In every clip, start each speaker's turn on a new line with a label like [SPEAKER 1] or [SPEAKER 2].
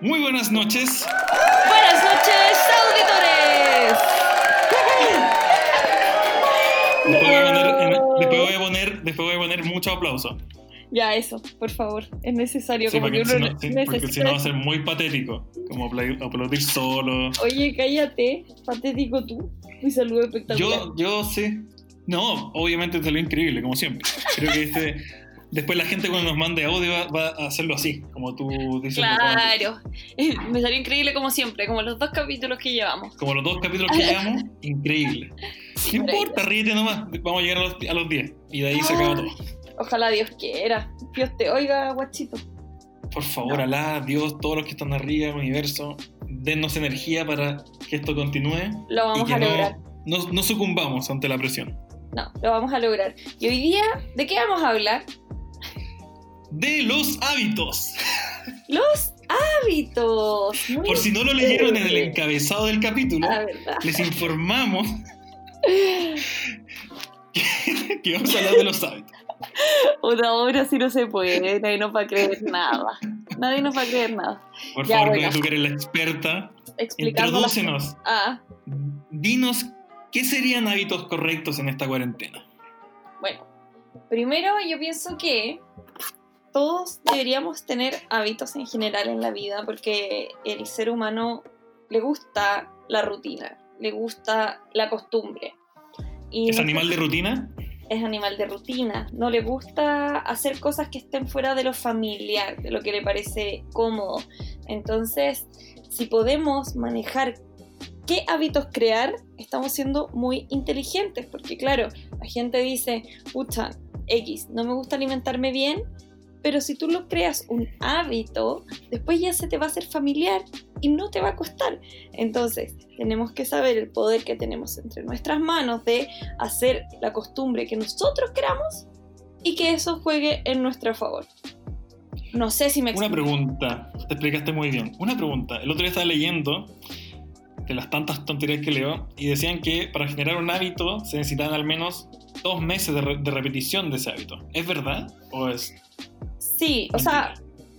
[SPEAKER 1] Muy buenas noches.
[SPEAKER 2] Buenas noches, auditores.
[SPEAKER 1] Después voy a poner, después voy a poner, después voy a poner mucho aplauso.
[SPEAKER 2] Ya, eso, por favor, es necesario.
[SPEAKER 1] Sí,
[SPEAKER 2] como
[SPEAKER 1] porque,
[SPEAKER 2] que
[SPEAKER 1] si no, sí, porque si no va a ser muy patético. Como apla- aplaudir solo.
[SPEAKER 2] Oye, cállate, patético tú. Mi salud espectacular.
[SPEAKER 1] Yo, yo sé. No, obviamente te lo increíble, como siempre. Creo que este. Después la gente cuando nos mande audio va, va a hacerlo así, como tú diciendo.
[SPEAKER 2] Claro, me salió increíble como siempre, como los dos capítulos que llevamos.
[SPEAKER 1] Como los dos capítulos que llevamos, increíble. No importa, ríete nomás. Vamos a llegar a los, a los 10 y de ahí se acaba todo.
[SPEAKER 2] Ojalá Dios quiera. Dios te oiga, guachito.
[SPEAKER 1] Por favor, Alá, Dios, todos los que están arriba universo, dennos energía para que esto continúe
[SPEAKER 2] Lo
[SPEAKER 1] y
[SPEAKER 2] vamos
[SPEAKER 1] que
[SPEAKER 2] a lograr.
[SPEAKER 1] no, no, no sucumbamos ante la presión.
[SPEAKER 2] No, lo vamos a lograr. Y hoy día, ¿de qué vamos a hablar?
[SPEAKER 1] De los hábitos.
[SPEAKER 2] Los hábitos. Muy
[SPEAKER 1] Por si no lo leyeron en el encabezado del capítulo, les informamos que, que vamos a hablar de los hábitos.
[SPEAKER 2] Una hora sí no se puede, nadie nos va a creer nada. Nadie nos va a creer nada.
[SPEAKER 1] Por
[SPEAKER 2] Ya,
[SPEAKER 1] favor,
[SPEAKER 2] bueno.
[SPEAKER 1] Tú que eres la experta,
[SPEAKER 2] Explicando
[SPEAKER 1] introdúcenos.
[SPEAKER 2] Ah,
[SPEAKER 1] Dinos qué serían hábitos correctos en esta cuarentena.
[SPEAKER 2] bueno. Primero yo pienso que todos deberíamos tener hábitos en general en la vida porque el ser humano le gusta la rutina, le gusta la costumbre. Y
[SPEAKER 1] ¿Es
[SPEAKER 2] no-
[SPEAKER 1] animal de rutina?
[SPEAKER 2] es animal de rutina, no le gusta hacer cosas que estén fuera de lo familiar, de lo que le parece cómodo. Entonces, si podemos manejar qué hábitos crear, estamos siendo muy inteligentes, porque claro, la gente dice, pucha, X, no me gusta alimentarme bien, pero si tú lo creas un hábito, después ya se te va a hacer familiar y no te va a costar. Entonces, tenemos que saber el poder que tenemos entre nuestras manos de hacer la costumbre que nosotros queramos y que eso juegue en nuestro favor. No sé si me
[SPEAKER 1] Una
[SPEAKER 2] explico.
[SPEAKER 1] pregunta, te explicaste muy bien. Una pregunta, el otro día estaba leyendo de las tantas tonterías que leo y decían que para generar un hábito se necesitan al menos dos meses de, re- de repetición de ese hábito. ¿Es verdad? ¿O es
[SPEAKER 2] Sí, o sea,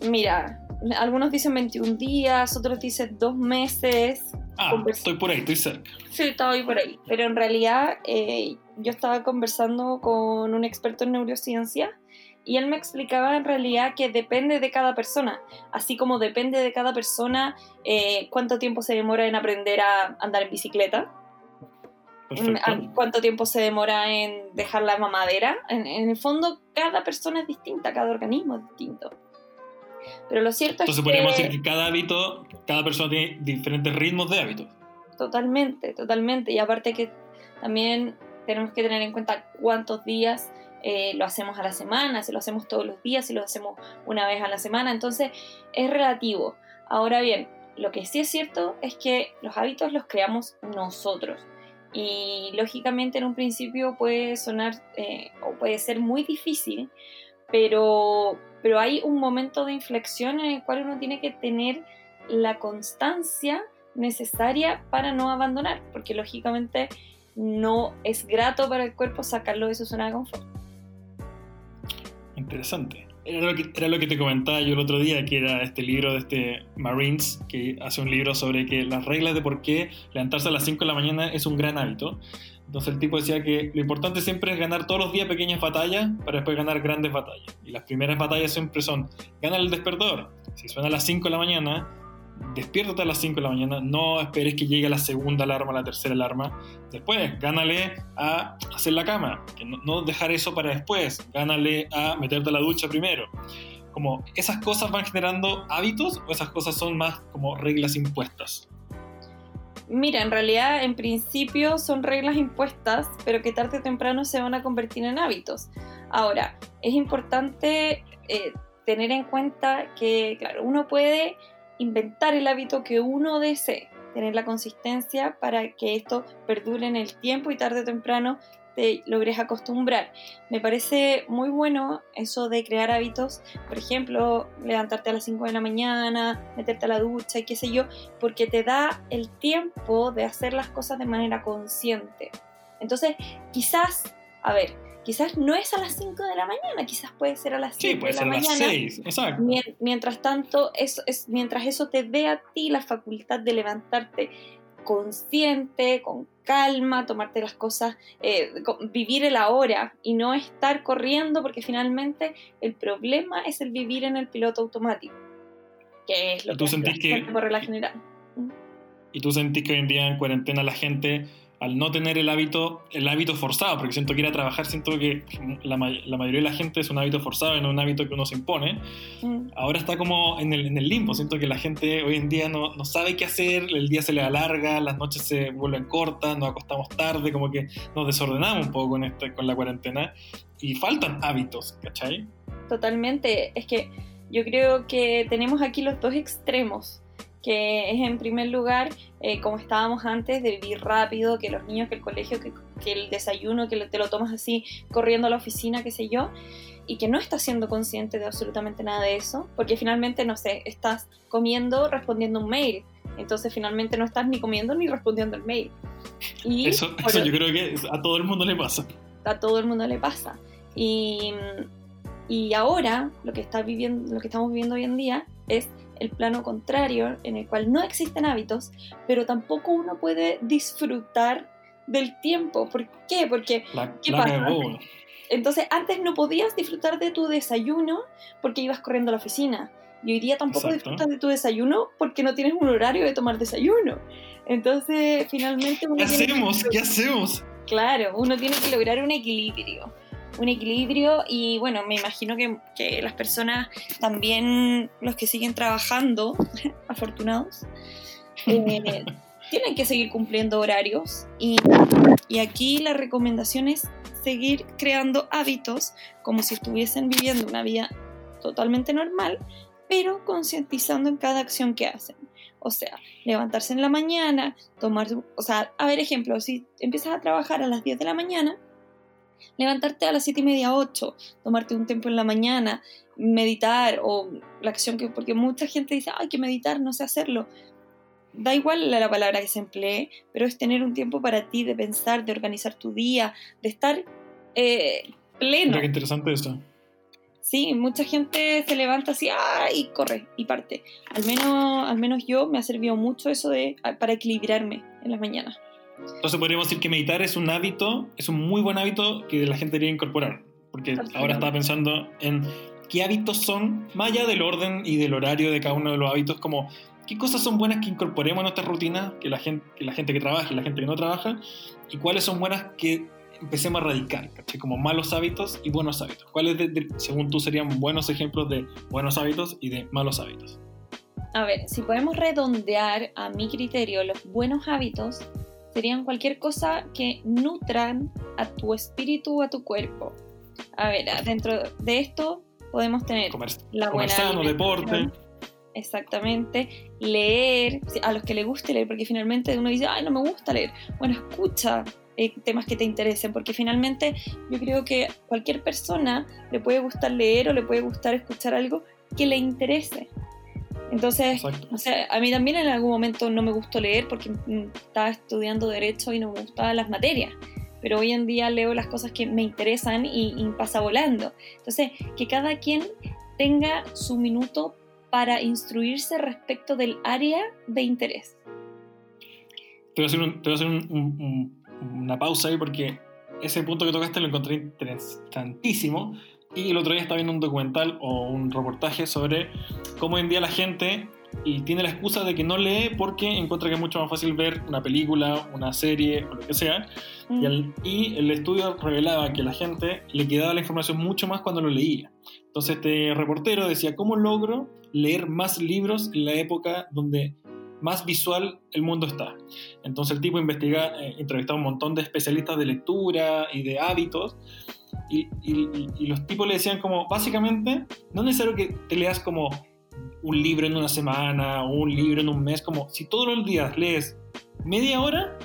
[SPEAKER 2] mira, algunos dicen 21 días, otros dicen dos meses.
[SPEAKER 1] Ah, estoy por ahí, estoy cerca.
[SPEAKER 2] Sí, ahí por ahí. Pero en realidad eh, yo estaba conversando con un experto en neurociencia y él me explicaba en realidad que depende de cada persona, así como depende de cada persona eh, cuánto tiempo se demora en aprender a andar en bicicleta,
[SPEAKER 1] Perfecto.
[SPEAKER 2] cuánto tiempo se demora en dejar la mamadera. En, en el fondo, cada persona es distinta, cada organismo es distinto. Pero lo cierto
[SPEAKER 1] Entonces
[SPEAKER 2] es
[SPEAKER 1] podríamos
[SPEAKER 2] que...
[SPEAKER 1] decir que cada hábito, cada persona tiene diferentes ritmos de hábitos.
[SPEAKER 2] Totalmente, totalmente. Y aparte que también tenemos que tener en cuenta cuántos días eh, lo hacemos a la semana, si lo hacemos todos los días, si lo hacemos una vez a la semana. Entonces es relativo. Ahora bien, lo que sí es cierto es que los hábitos los creamos nosotros. Y lógicamente en un principio puede sonar eh, o puede ser muy difícil, pero, pero hay un momento de inflexión en el cual uno tiene que tener la constancia necesaria para no abandonar, porque lógicamente no es grato para el cuerpo sacarlo de su zona de confort.
[SPEAKER 1] Interesante. Era lo, que, era lo que te comentaba yo el otro día, que era este libro de este Marines, que hace un libro sobre que las reglas de por qué levantarse a las 5 de la mañana es un gran hábito. Entonces el tipo decía que lo importante siempre es ganar todos los días pequeñas batallas para después ganar grandes batallas. Y las primeras batallas siempre son, gana el despertador. Si suena a las 5 de la mañana, despiértate a las 5 de la mañana, no esperes que llegue la segunda alarma, la tercera alarma. Después, gánale a hacer la cama, no dejar eso para después, gánale a meterte a la ducha primero. Como esas cosas van generando hábitos o esas cosas son más como reglas impuestas.
[SPEAKER 2] Mira, en realidad en principio son reglas impuestas, pero que tarde o temprano se van a convertir en hábitos. Ahora, es importante eh, tener en cuenta que, claro, uno puede inventar el hábito que uno desee, tener la consistencia para que esto perdure en el tiempo y tarde o temprano te logres acostumbrar. Me parece muy bueno eso de crear hábitos, por ejemplo, levantarte a las 5 de la mañana, meterte a la ducha y qué sé yo, porque te da el tiempo de hacer las cosas de manera consciente. Entonces, quizás, a ver, quizás no es a las 5 de la mañana, quizás puede ser a las 7
[SPEAKER 1] Sí, puede
[SPEAKER 2] de
[SPEAKER 1] ser
[SPEAKER 2] la
[SPEAKER 1] a las
[SPEAKER 2] mañana.
[SPEAKER 1] 6, exacto.
[SPEAKER 2] Mien- Mientras tanto, eso es, mientras eso te dé a ti la facultad de levantarte consciente, con calma, tomarte las cosas, eh, vivir el ahora y no estar corriendo, porque finalmente el problema es el vivir en el piloto automático, que es lo
[SPEAKER 1] ¿Y tú
[SPEAKER 2] que
[SPEAKER 1] sentís que-
[SPEAKER 2] por regla general.
[SPEAKER 1] Y tú sentís que hoy en día en cuarentena la gente, al no tener el hábito, el hábito forzado, porque siento que ir a trabajar, siento que la, la mayoría de la gente es un hábito forzado y no un hábito que uno se impone,
[SPEAKER 2] Mm.
[SPEAKER 1] ahora está como en el, en el limbo. Siento que la gente hoy en día no, no sabe qué hacer, el día se le alarga, las noches se vuelven cortas, nos acostamos tarde, como que nos desordenamos un poco con, este, con la cuarentena y faltan hábitos, ¿cachai?
[SPEAKER 2] Totalmente. Es que yo creo que tenemos aquí los dos extremos, que es en primer lugar, eh, como estábamos antes, de vivir rápido, que los niños, que el colegio, que, que el desayuno, que te lo tomas así corriendo a la oficina, qué sé yo, y que no estás siendo consciente de absolutamente nada de eso, porque finalmente, no sé, estás comiendo respondiendo un mail. Entonces finalmente no estás ni comiendo ni respondiendo el mail. Y
[SPEAKER 1] Eso, eso yo creo que a todo el mundo le pasa.
[SPEAKER 2] a todo el mundo le pasa. Y, y ahora lo que, está viviendo, lo que estamos viviendo hoy en día es el plano contrario, en el cual no existen hábitos, pero tampoco uno puede disfrutar del tiempo. ¿Por qué? Porque
[SPEAKER 1] La,
[SPEAKER 2] ¿Qué
[SPEAKER 1] la
[SPEAKER 2] pasa? entonces antes no podías disfrutar de tu desayuno porque ibas corriendo a la oficina. Y hoy día tampoco
[SPEAKER 1] Exacto.
[SPEAKER 2] disfrutas de tu desayuno porque no tienes un horario de tomar desayuno. Entonces, finalmente uno
[SPEAKER 1] ¿Qué
[SPEAKER 2] que-
[SPEAKER 1] hacemos? ¿Qué hacemos?
[SPEAKER 2] Claro, uno tiene que lograr un equilibrio. Un equilibrio y bueno, me imagino que, que las personas, también los que siguen trabajando, afortunados, eh, tienen que seguir cumpliendo horarios y, y aquí la recomendación es seguir creando hábitos como si estuviesen viviendo una vida totalmente normal, pero concientizando en cada acción que hacen. O sea, levantarse en la mañana, tomar, o sea, a ver ejemplo, si empiezas a trabajar a las 10 de la mañana, levantarte a las 7 y media, 8, tomarte un tiempo en la mañana, meditar o la acción que, porque mucha gente dice, hay que meditar, no sé hacerlo. Da igual la, la palabra que se emplee, pero es tener un tiempo para ti de pensar, de organizar tu día, de estar eh, pleno.
[SPEAKER 1] Mira qué interesante eso.
[SPEAKER 2] Sí, mucha gente se levanta así ¡ah! y corre y parte. Al menos, al menos yo me ha servido mucho eso de, para equilibrarme en las mañanas.
[SPEAKER 1] Entonces podríamos decir que meditar es un hábito, es un muy buen hábito que la gente debería incorporar. Porque ahora estaba pensando en qué hábitos son, más allá del orden y del horario de cada uno de los hábitos, como qué cosas son buenas que incorporemos a nuestra rutina, que la gente que, la gente que trabaja y la gente que no trabaja, y cuáles son buenas que empecemos a radicar, ¿cachai? Como malos hábitos y buenos hábitos. ¿Cuáles, de- de- según tú, serían buenos ejemplos de buenos hábitos y de malos hábitos?
[SPEAKER 2] A ver, si podemos redondear a mi criterio los buenos hábitos, serían cualquier cosa que nutran a tu espíritu o a tu cuerpo. A ver, dentro de esto podemos tener
[SPEAKER 1] Comer,
[SPEAKER 2] la buena
[SPEAKER 1] sano, deporte.
[SPEAKER 2] Exactamente, leer, a los que les guste leer, porque finalmente uno dice, ay, no me gusta leer. Bueno, escucha eh, temas que te interesen, porque finalmente yo creo que cualquier persona le puede gustar leer o le puede gustar escuchar algo que le interese. Entonces,
[SPEAKER 1] Exacto.
[SPEAKER 2] o sea, a mí también en algún momento no me gustó leer porque mm, estaba estudiando derecho y no me gustaban las materias. Pero hoy en día leo las cosas que me interesan y, y pasa volando. Entonces, que cada quien tenga su minuto para instruirse respecto del área de interés.
[SPEAKER 1] Te voy a hacer, un- te voy a hacer un- un- un- una pausa ahí porque ese punto que tocaste lo encontré interesantísimo. Y el otro día estaba viendo un documental o un reportaje sobre cómo hoy en día la gente y tiene la excusa de que no lee porque encuentra que es mucho más fácil ver una película, una serie o lo que sea.
[SPEAKER 2] Mm.
[SPEAKER 1] Y, el estudio revelaba que la gente le quedaba la información mucho más cuando lo leía. Entonces este reportero decía, ¿cómo logro leer más libros en la época donde más visual el mundo está? Entonces el tipo investiga, eh, entrevistaba a un montón de especialistas de lectura y de hábitos. Y, los tipos le decían como, básicamente, no es necesario que te leas como un libro en una semana o un libro en un mes, como si todos los días lees media hora,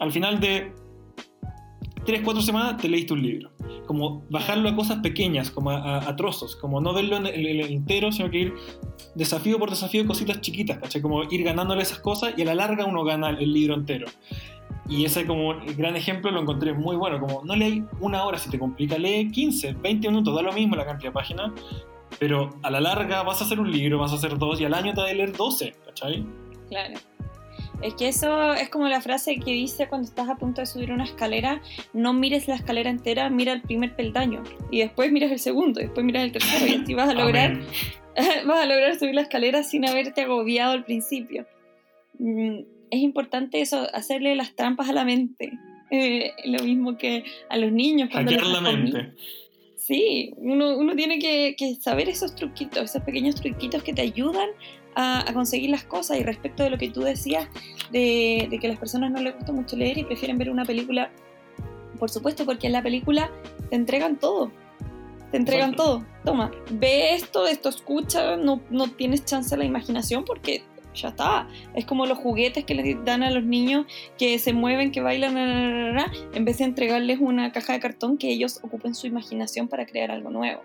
[SPEAKER 1] al final de 3, 4 semanas te leíste un libro. Como bajarlo a cosas pequeñas, como a, a- trozos, como no verlo en el, el entero, sino que ir desafío por desafío, cositas chiquitas, ¿cachai? Como ir ganándole esas cosas y a la larga uno gana el libro entero. Y ese como gran ejemplo lo encontré muy bueno, como no leí una hora, si te complica, lee 15, 20 minutos, da lo mismo la cantidad de páginas, pero a la larga vas a hacer un libro, vas a hacer dos y al año te vas a leer 12, ¿cachai?
[SPEAKER 2] Claro. Es que eso es como la frase que dice cuando estás a punto de subir una escalera, no mires la escalera entera, mira el primer peldaño y después miras el segundo, y después miras el tercero y así vas a lograr vas a lograr subir la escalera sin haberte agobiado al principio. Es importante eso, hacerle las trampas a la mente. Eh, lo mismo que a los niños.
[SPEAKER 1] Cuando la mente.
[SPEAKER 2] Sí, uno, uno tiene que, que, saber esos truquitos, esos pequeños truquitos que te ayudan a, conseguir las cosas. Y respecto de lo que tú decías, de, de que a las personas no les gusta mucho leer y prefieren ver una película, por supuesto, porque en la película te entregan todo. Te entregan todo. Toma, ve esto, esto escucha, no, no tienes chance a la imaginación porque ya está. Es como los juguetes que les dan a los niños que se mueven, que bailan, en vez de entregarles una caja de cartón que ellos ocupen su imaginación para crear algo nuevo.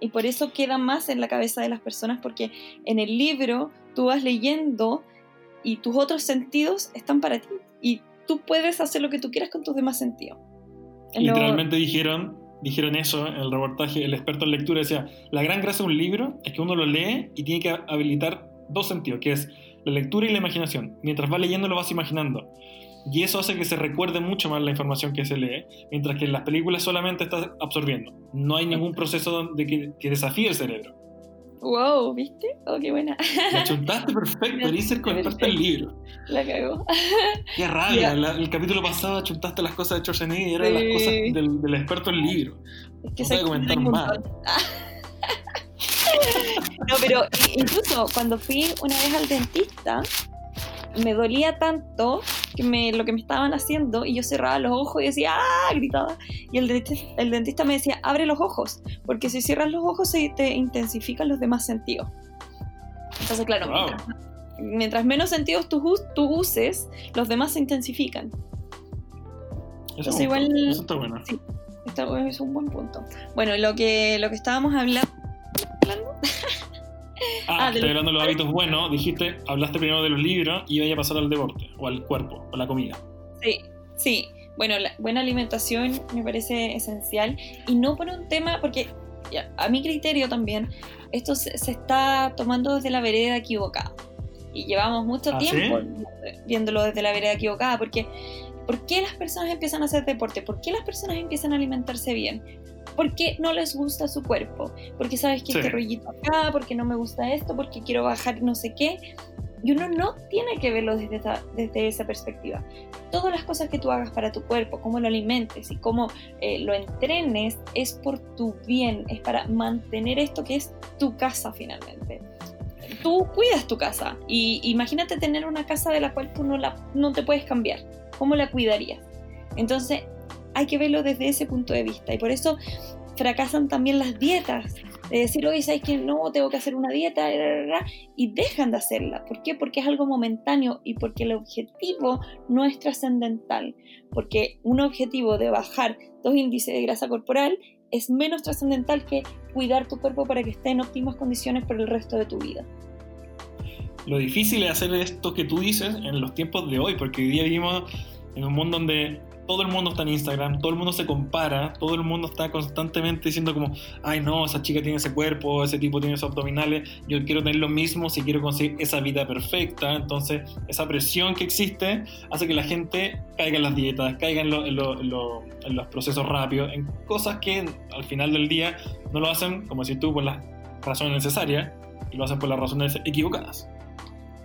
[SPEAKER 2] Y por eso queda más en la cabeza de las personas porque en el libro tú vas leyendo y tus otros sentidos están para ti y tú puedes hacer lo que tú quieras con tus demás sentidos.
[SPEAKER 1] Literalmente dijeron, dijeron eso en el reportaje, el experto en lectura decía, la gran gracia de un libro es que uno lo lee y tiene que habilitar dos sentidos, que es la lectura y la imaginación. Mientras vas leyendo lo vas imaginando. Y eso hace que se recuerde mucho más la información que se lee, mientras que en las películas solamente estás absorbiendo. No hay ningún proceso de que, desafíe el cerebro.
[SPEAKER 2] Wow, ¿viste? Oh, qué buena.
[SPEAKER 1] La chuntaste perfecto, Eliezer, contaste el libro.
[SPEAKER 2] La cagó.
[SPEAKER 1] Qué rabia. el capítulo pasado chuntaste las cosas de y eran las cosas del, experto en libro. Es que no se comentar más.
[SPEAKER 2] No, pero incluso cuando fui una vez al dentista, me dolía tanto que me, lo que me estaban haciendo y yo cerraba los ojos y decía ¡ah! gritaba. Y el dentista, el dentista me decía, abre los ojos, porque si cierras los ojos se te intensifican los demás sentidos. Entonces, claro, mientras, menos sentidos tú, uses, los demás se intensifican.
[SPEAKER 1] Eso, igual, eso está bueno.
[SPEAKER 2] Sí, es un buen punto. Bueno, lo que, lo que estábamos hablando
[SPEAKER 1] Ah, ah estoy hablando de los hábitos buenos. Dijiste, hablaste primero de los libros y iba a pasar al deporte, o al cuerpo, o la comida.
[SPEAKER 2] Sí, sí. Bueno, la buena alimentación me parece esencial. Y no por un tema, porque a mi criterio también, esto se, está tomando desde la vereda equivocada. Y llevamos mucho ¿Ah, tiempo viéndolo desde la vereda equivocada, porque ¿por qué las personas empiezan a hacer deporte? ¿Por qué las personas empiezan a alimentarse bien? Porque no les gusta su cuerpo, porque sabes que este rollito acá, porque no me gusta esto, porque quiero bajar no sé qué. Y uno no tiene que verlo desde esa, desde esa perspectiva. Todas las cosas que tú hagas para tu cuerpo, cómo lo alimentes y cómo eh, lo entrenes, es por tu bien, es para mantener esto que es tu casa finalmente. Tú cuidas tu casa y imagínate tener una casa de la cual tú no, la, no te puedes cambiar. ¿Cómo la cuidarías? Entonces, hay que verlo desde ese punto de vista. Y por eso fracasan también las dietas. De decir, oye, ¿sabes que no? Tengo que hacer una dieta, y dejan de hacerla. ¿Por qué? Porque es algo momentáneo y porque el objetivo no es trascendental. Porque un objetivo de bajar dos índices de grasa corporal es menos trascendental que cuidar tu cuerpo para que esté en óptimas condiciones por el resto de tu vida.
[SPEAKER 1] Lo difícil es hacer esto que tú dices en los tiempos de hoy, porque hoy día vivimos en un mundo donde todo el mundo está en Instagram, todo el mundo se compara, todo el mundo está constantemente diciendo como, ay no, esa chica tiene ese cuerpo, ese tipo tiene esos abdominales, yo quiero tener lo mismo si quiero conseguir esa vida perfecta. Entonces, esa presión que existe hace que la gente caiga en las dietas, caiga en, los procesos rápidos, en cosas que al final del día no lo hacen, como si tú, por las razones necesarias, y lo hacen por las razones equivocadas.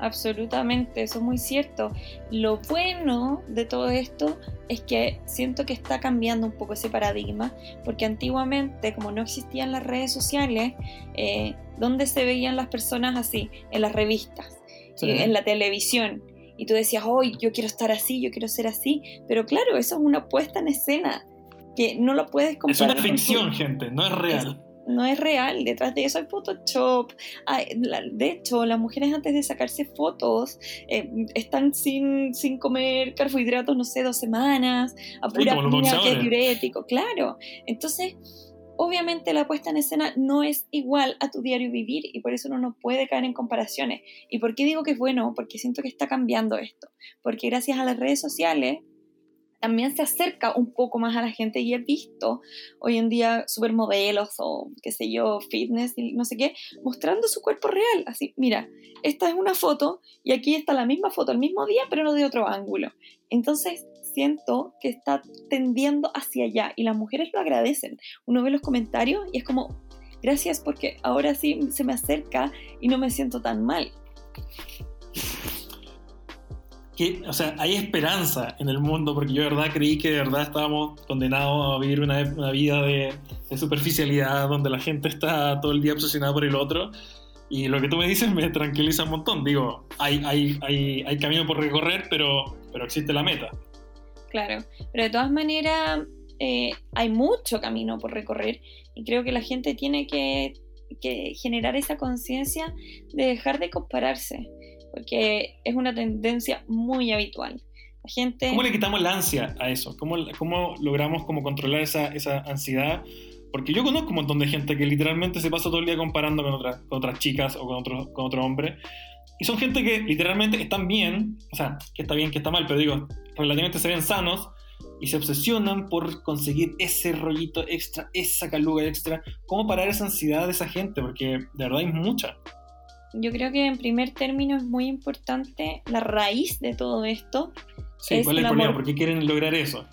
[SPEAKER 2] Absolutamente, eso es muy cierto. Lo bueno de todo esto es que siento que está cambiando un poco ese paradigma, porque antiguamente, como no existían las redes sociales, eh, ¿dónde se veían las personas así? En las revistas, en la televisión. Y tú decías, hoy yo quiero estar así, yo quiero ser así. Pero claro, eso es una puesta en escena que no lo puedes comparar.
[SPEAKER 1] Es una ficción, gente, no es real
[SPEAKER 2] no es real, detrás de eso hay Photoshop. de hecho, las mujeres antes de sacarse fotos eh, están sin, sin comer carbohidratos, no sé, dos semanas, a pura sí, diurético, claro. Entonces, obviamente la puesta en escena no es igual a tu diario vivir y por eso uno no puede caer en comparaciones. ¿Y por qué digo que es bueno? Porque siento que está cambiando esto. Porque gracias a las redes sociales también se acerca un poco más a la gente y he visto hoy en día supermodelos o qué sé yo, fitness y no sé qué, mostrando su cuerpo real. Así, mira, esta es una foto y aquí está la misma foto el mismo día, pero no de otro ángulo. Entonces, siento que está tendiendo hacia allá y las mujeres lo agradecen. Uno ve los comentarios y es como, gracias porque ahora sí se me acerca y no me siento tan mal
[SPEAKER 1] o sea, hay esperanza en el mundo, porque yo de verdad creí que de verdad estábamos condenados a vivir una, vida de, superficialidad, donde la gente está todo el día obsesionada por el otro. Y lo que tú me dices me tranquiliza un montón. Digo, hay, hay, hay, hay camino por recorrer, pero, pero existe la meta.
[SPEAKER 2] Claro, pero de todas maneras eh, hay mucho camino por recorrer y creo que la gente tiene que, que generar esa conciencia de dejar de compararse porque es una tendencia muy habitual. La gente...
[SPEAKER 1] ¿Cómo le quitamos la ansia a eso? ¿Cómo, cómo logramos como controlar esa, esa ansiedad? Porque yo conozco un montón de gente que literalmente se pasa todo el día comparando con, otras con otras chicas o con otro, con otro hombre. Y son gente que literalmente están bien, o sea, que está bien, que está mal, pero digo, relativamente se ven sanos y se obsesionan por conseguir ese rollito extra, esa caluga extra. ¿Cómo parar esa ansiedad de esa gente? Porque de verdad hay mucha.
[SPEAKER 2] Yo creo que en primer término es muy importante la raíz de todo esto.
[SPEAKER 1] Sí, ¿cuál es el, problema? ¿Por qué quieren lograr eso?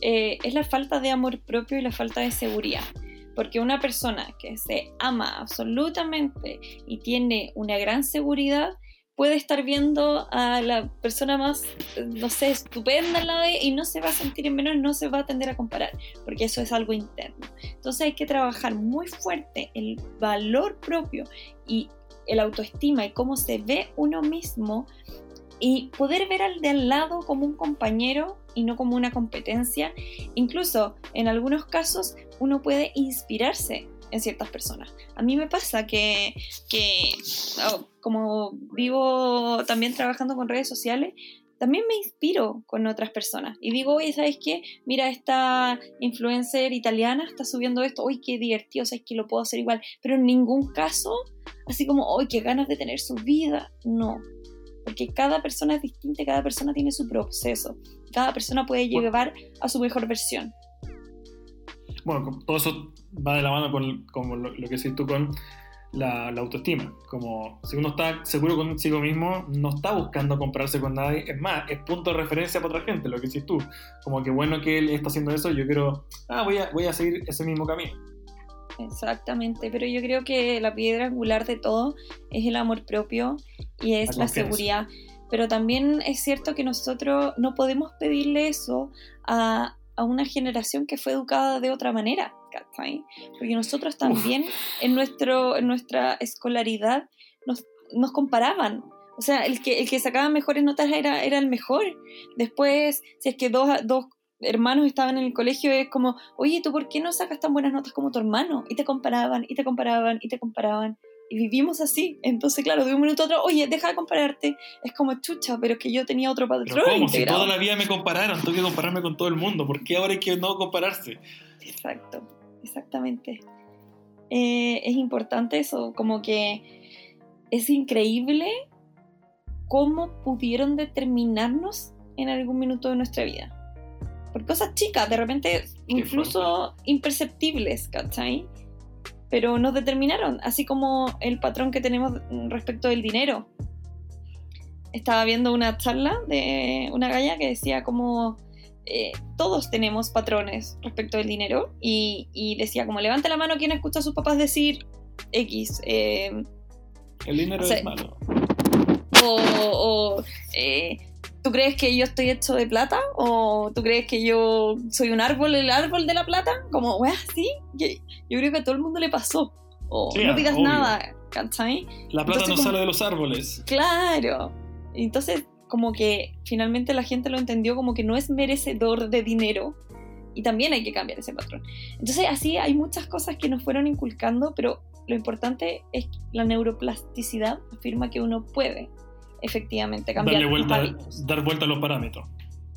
[SPEAKER 2] Eh, es la falta de amor propio y la falta de seguridad. Porque una persona que se ama absolutamente y tiene una gran seguridad puede estar viendo a la persona más, no sé, estupenda en la de y no se va a sentir en menor, no se va a tender a comparar, porque eso es algo interno. Entonces hay que trabajar muy fuerte el valor propio y el autoestima y cómo se ve uno mismo y poder ver al de al lado como un compañero y no como una competencia. Incluso en algunos casos uno puede inspirarse en ciertas personas. A mí me pasa que, oh, como vivo también trabajando con redes sociales, también me inspiro con otras personas y digo, oye, ¿sabes qué? Mira, esta influencer italiana está subiendo esto, uy, qué divertido, ¿sabes que lo puedo hacer igual? Pero en ningún caso, así como, uy, qué ganas de tener su vida, no. Porque cada persona es distinta, cada persona tiene su proceso, cada persona puede llevar a su mejor versión.
[SPEAKER 1] Bueno, todo eso va de la mano con, lo, lo que decís tú con la, autoestima. Como si uno está seguro consigo mismo, no está buscando compararse con nadie. Es más, es punto de referencia para otra gente, lo que dices tú. Como que bueno que él está haciendo eso, yo quiero, ah, voy a, voy a seguir ese mismo camino.
[SPEAKER 2] Exactamente, pero yo creo que la piedra angular de todo es el amor propio y es la, la seguridad. Pero también es cierto que nosotros no podemos pedirle eso a, a una generación que fue educada de otra manera. Porque nosotros también en, nuestro, en nuestra escolaridad nos, nos comparaban. O sea, el que, el que sacaba mejores notas era, era el mejor. Después, si es que dos, dos hermanos estaban en el colegio, es como, oye, ¿tú por qué no sacas tan buenas notas como tu hermano? Y te comparaban, y te comparaban, y te comparaban. Y vivimos así. Entonces, claro, de un minuto a otro, oye, deja de compararte. Es como chucha, pero es que yo tenía otro patrón.
[SPEAKER 1] Pero ¿cómo? Si toda la vida me compararon, tengo que compararme con todo el mundo. ¿Por qué ahora hay que no compararse?
[SPEAKER 2] Exacto exactamente. Eh, es importante eso, como que es increíble cómo pudieron determinarnos en algún minuto de nuestra vida. Por cosas chicas, de repente incluso imperceptibles, ¿cachai? Pero nos determinaron, así como el patrón que tenemos respecto del dinero. Estaba viendo una charla de una galla que decía como eh, todos tenemos patrones respecto del dinero y, decía como levante la mano quien escucha a sus papás decir X.
[SPEAKER 1] Eh, el dinero es malo.
[SPEAKER 2] O, eh, ¿tú crees que yo estoy hecho de plata? ¿O tú crees que yo soy un árbol, el árbol de la plata? Como, wea, sí. Yo, creo que a todo el mundo le pasó. O no digas nada, ¿cachai?
[SPEAKER 1] La plata no sale de los árboles.
[SPEAKER 2] Claro. Entonces, como que finalmente la gente lo entendió como que no es merecedor de dinero y también hay que cambiar ese patrón. Entonces así hay muchas cosas que nos fueron inculcando, pero lo importante es que la neuroplasticidad afirma que uno puede efectivamente cambiar
[SPEAKER 1] Darle vuelta, dar vuelta a los parámetros.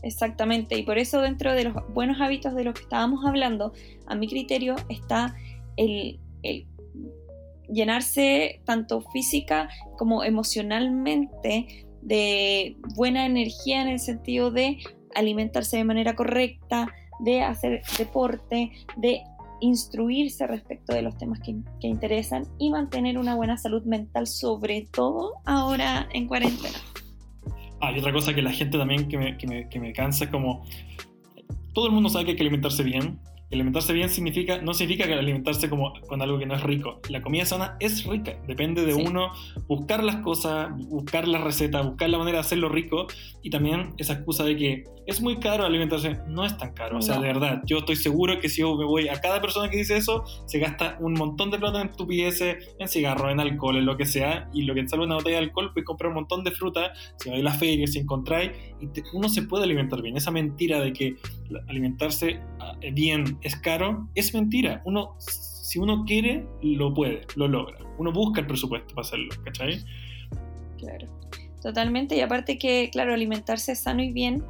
[SPEAKER 2] Exactamente, y por eso dentro de los buenos hábitos de los que estábamos hablando, a mi criterio está el, el llenarse tanto física como emocionalmente de buena energía en el sentido de alimentarse de manera correcta, de hacer deporte, de instruirse respecto de los temas que, que interesan y mantener una buena salud mental, sobre todo ahora en cuarentena.
[SPEAKER 1] Ah, y otra cosa que la gente también que me, que me, que me cansa es como, todo el mundo sabe que hay que alimentarse bien, alimentarse bien significa, no significa que alimentarse como con algo que no es rico. La comida sana es rica. Depende de
[SPEAKER 2] Sí.
[SPEAKER 1] uno buscar las cosas, buscar la receta, buscar la manera de hacerlo rico. Y también esa excusa de que es muy caro alimentarse. No es tan caro. O sea,
[SPEAKER 2] No.
[SPEAKER 1] de verdad, yo estoy seguro que si yo me voy a cada persona que dice eso, se gasta un montón de plata en estupideces, en cigarros, en alcohol, en lo que sea. Y lo que te sale una botella de alcohol, pues comprar un montón de fruta. Si vais a la feria, si encontráis. Y te- uno se puede alimentar bien. Esa mentira de que alimentarse ah, bien es caro, es mentira. Uno, si uno quiere, lo puede, lo logra. Uno busca el presupuesto para hacerlo, ¿cachai?
[SPEAKER 2] Claro, totalmente. Y aparte que, claro, alimentarse sano y bien,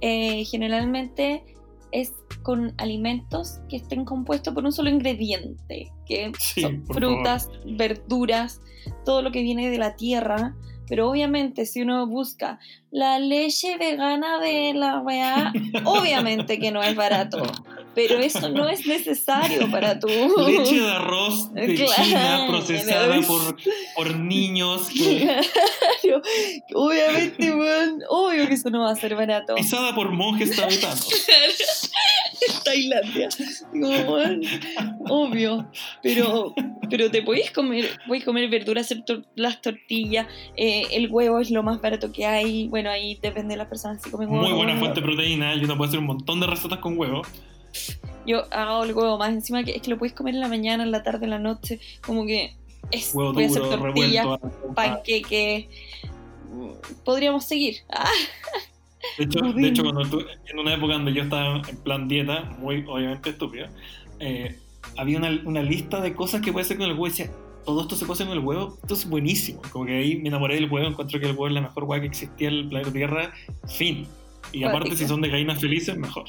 [SPEAKER 2] eh, generalmente es con alimentos que estén compuestos por un solo ingrediente, que
[SPEAKER 1] Sí,
[SPEAKER 2] son frutas, verduras, todo lo que viene de la tierra. Pero obviamente si uno busca la leche vegana de la weá, obviamente que no es barato. Pero eso no es necesario para tu...
[SPEAKER 1] Leche de arroz de
[SPEAKER 2] Claro.
[SPEAKER 1] China procesada por, por niños que-
[SPEAKER 2] Claro, obviamente, weón, obvio que eso no va a ser barato.
[SPEAKER 1] pisada por monjes tibetanos.
[SPEAKER 2] Tailandia. Digo, weón, obvio. Pero, pero te podéis comer, podéis comer verduras, hacer tor- las tortillas, eh, el huevo es lo más barato que hay. Bueno, ahí depende de las personas si comen huevo.
[SPEAKER 1] Muy buena
[SPEAKER 2] no.
[SPEAKER 1] fuente de proteína y uno puede hacer un montón de recetas con huevo.
[SPEAKER 2] Yo hago el huevo más encima que es que lo puedes comer en la mañana, en la tarde, en la noche. Como que es,
[SPEAKER 1] Huevo
[SPEAKER 2] voy a hacer
[SPEAKER 1] duro,
[SPEAKER 2] tortillas,
[SPEAKER 1] revuelto.
[SPEAKER 2] panqueque. Mm, Podríamos seguir. Ah,
[SPEAKER 1] De hecho, de hecho cuando tú- en una época donde yo estaba en plan dieta, muy obviamente estúpida, eh, había una, una lista de cosas que puede hacer con el huevo y decía, todo esto se puede hacer con el huevo, esto es buenísimo. Como que ahí me enamoré del huevo, encuentro que el huevo es la mejor hueá que existía en el planeta Tierra, fin. Y aparte si son de gallinas felices, mejor.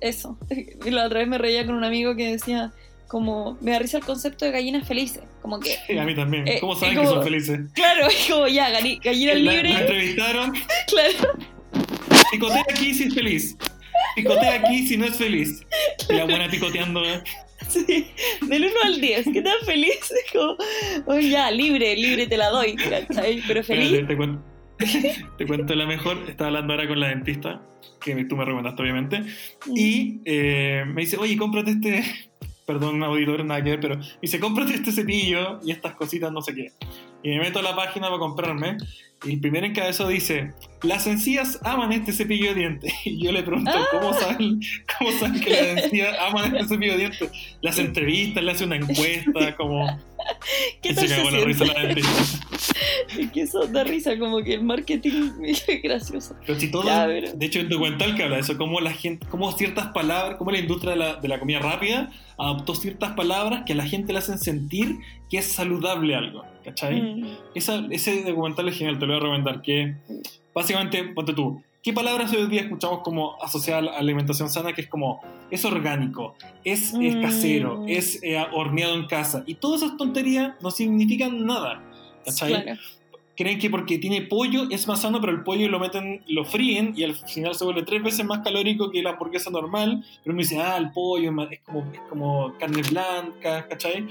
[SPEAKER 2] Eso. Y la otra vez me reía con un amigo que decía, como, me da risa el concepto de gallinas felices. Como que,
[SPEAKER 1] Sí, a mí también.
[SPEAKER 2] Eh,
[SPEAKER 1] ¿Cómo saben
[SPEAKER 2] como-
[SPEAKER 1] que son felices?
[SPEAKER 2] claro, es como ya, galli- gallinas libres,
[SPEAKER 1] entrevistaron,
[SPEAKER 2] claro.
[SPEAKER 1] picotea aquí si es feliz. Picotea aquí si no es feliz. Y la buena picoteando.
[SPEAKER 2] Sí, del 1 al 10, ¿qué tan feliz? Es como, oh, ya, libre, libre te la doy, ¿cachai? Pero feliz.
[SPEAKER 1] Te, cuento, te cuento la mejor. Estaba hablando ahora con la dentista, que tú me recomendaste, obviamente. Y eh, me dice, oye, cómprate este. Perdón, auditor, nada que ver, pero me dice, cómprate este cepillo y estas cositas, no sé qué. Y me meto a la página para comprarme. Y el primer encabezado dice: Las encías aman este cepillo de dientes. Y yo le pregunto:
[SPEAKER 2] Ah.
[SPEAKER 1] ¿cómo, saben, ¿Cómo saben que las encías aman este cepillo de dientes? Las entrevistas, le hace una encuesta, como.
[SPEAKER 2] ¿Qué tal
[SPEAKER 1] se
[SPEAKER 2] se
[SPEAKER 1] la risa la.
[SPEAKER 2] Es que eso da risa, como que el marketing es gracioso.
[SPEAKER 1] Pero si todo,
[SPEAKER 2] Ya, pero-
[SPEAKER 1] de hecho, el documental que habla de eso, cómo la gente, cómo ciertas palabras, cómo la industria de la, de la comida rápida adoptó ciertas palabras que a la gente le hacen sentir que es saludable algo, ¿cachai?
[SPEAKER 2] Mm,
[SPEAKER 1] Esa- ese documental es genial, te lo voy a recomendar, que básicamente, ponte tú, ¿qué palabras hoy día escuchamos como asociadas a la alimentación sana? Que es como, es orgánico, es, es
[SPEAKER 2] Mm.
[SPEAKER 1] casero, es eh, horneado en casa, y todas esas tonterías no significan nada, ¿cachai?
[SPEAKER 2] claro.
[SPEAKER 1] creen que porque tiene pollo es más sano, pero el pollo lo meten, lo fríen y al final se vuelve tres veces más calórico que la hamburguesa normal. Pero uno dice, ah, el pollo es, como, es como carne blanca, ¿cachai?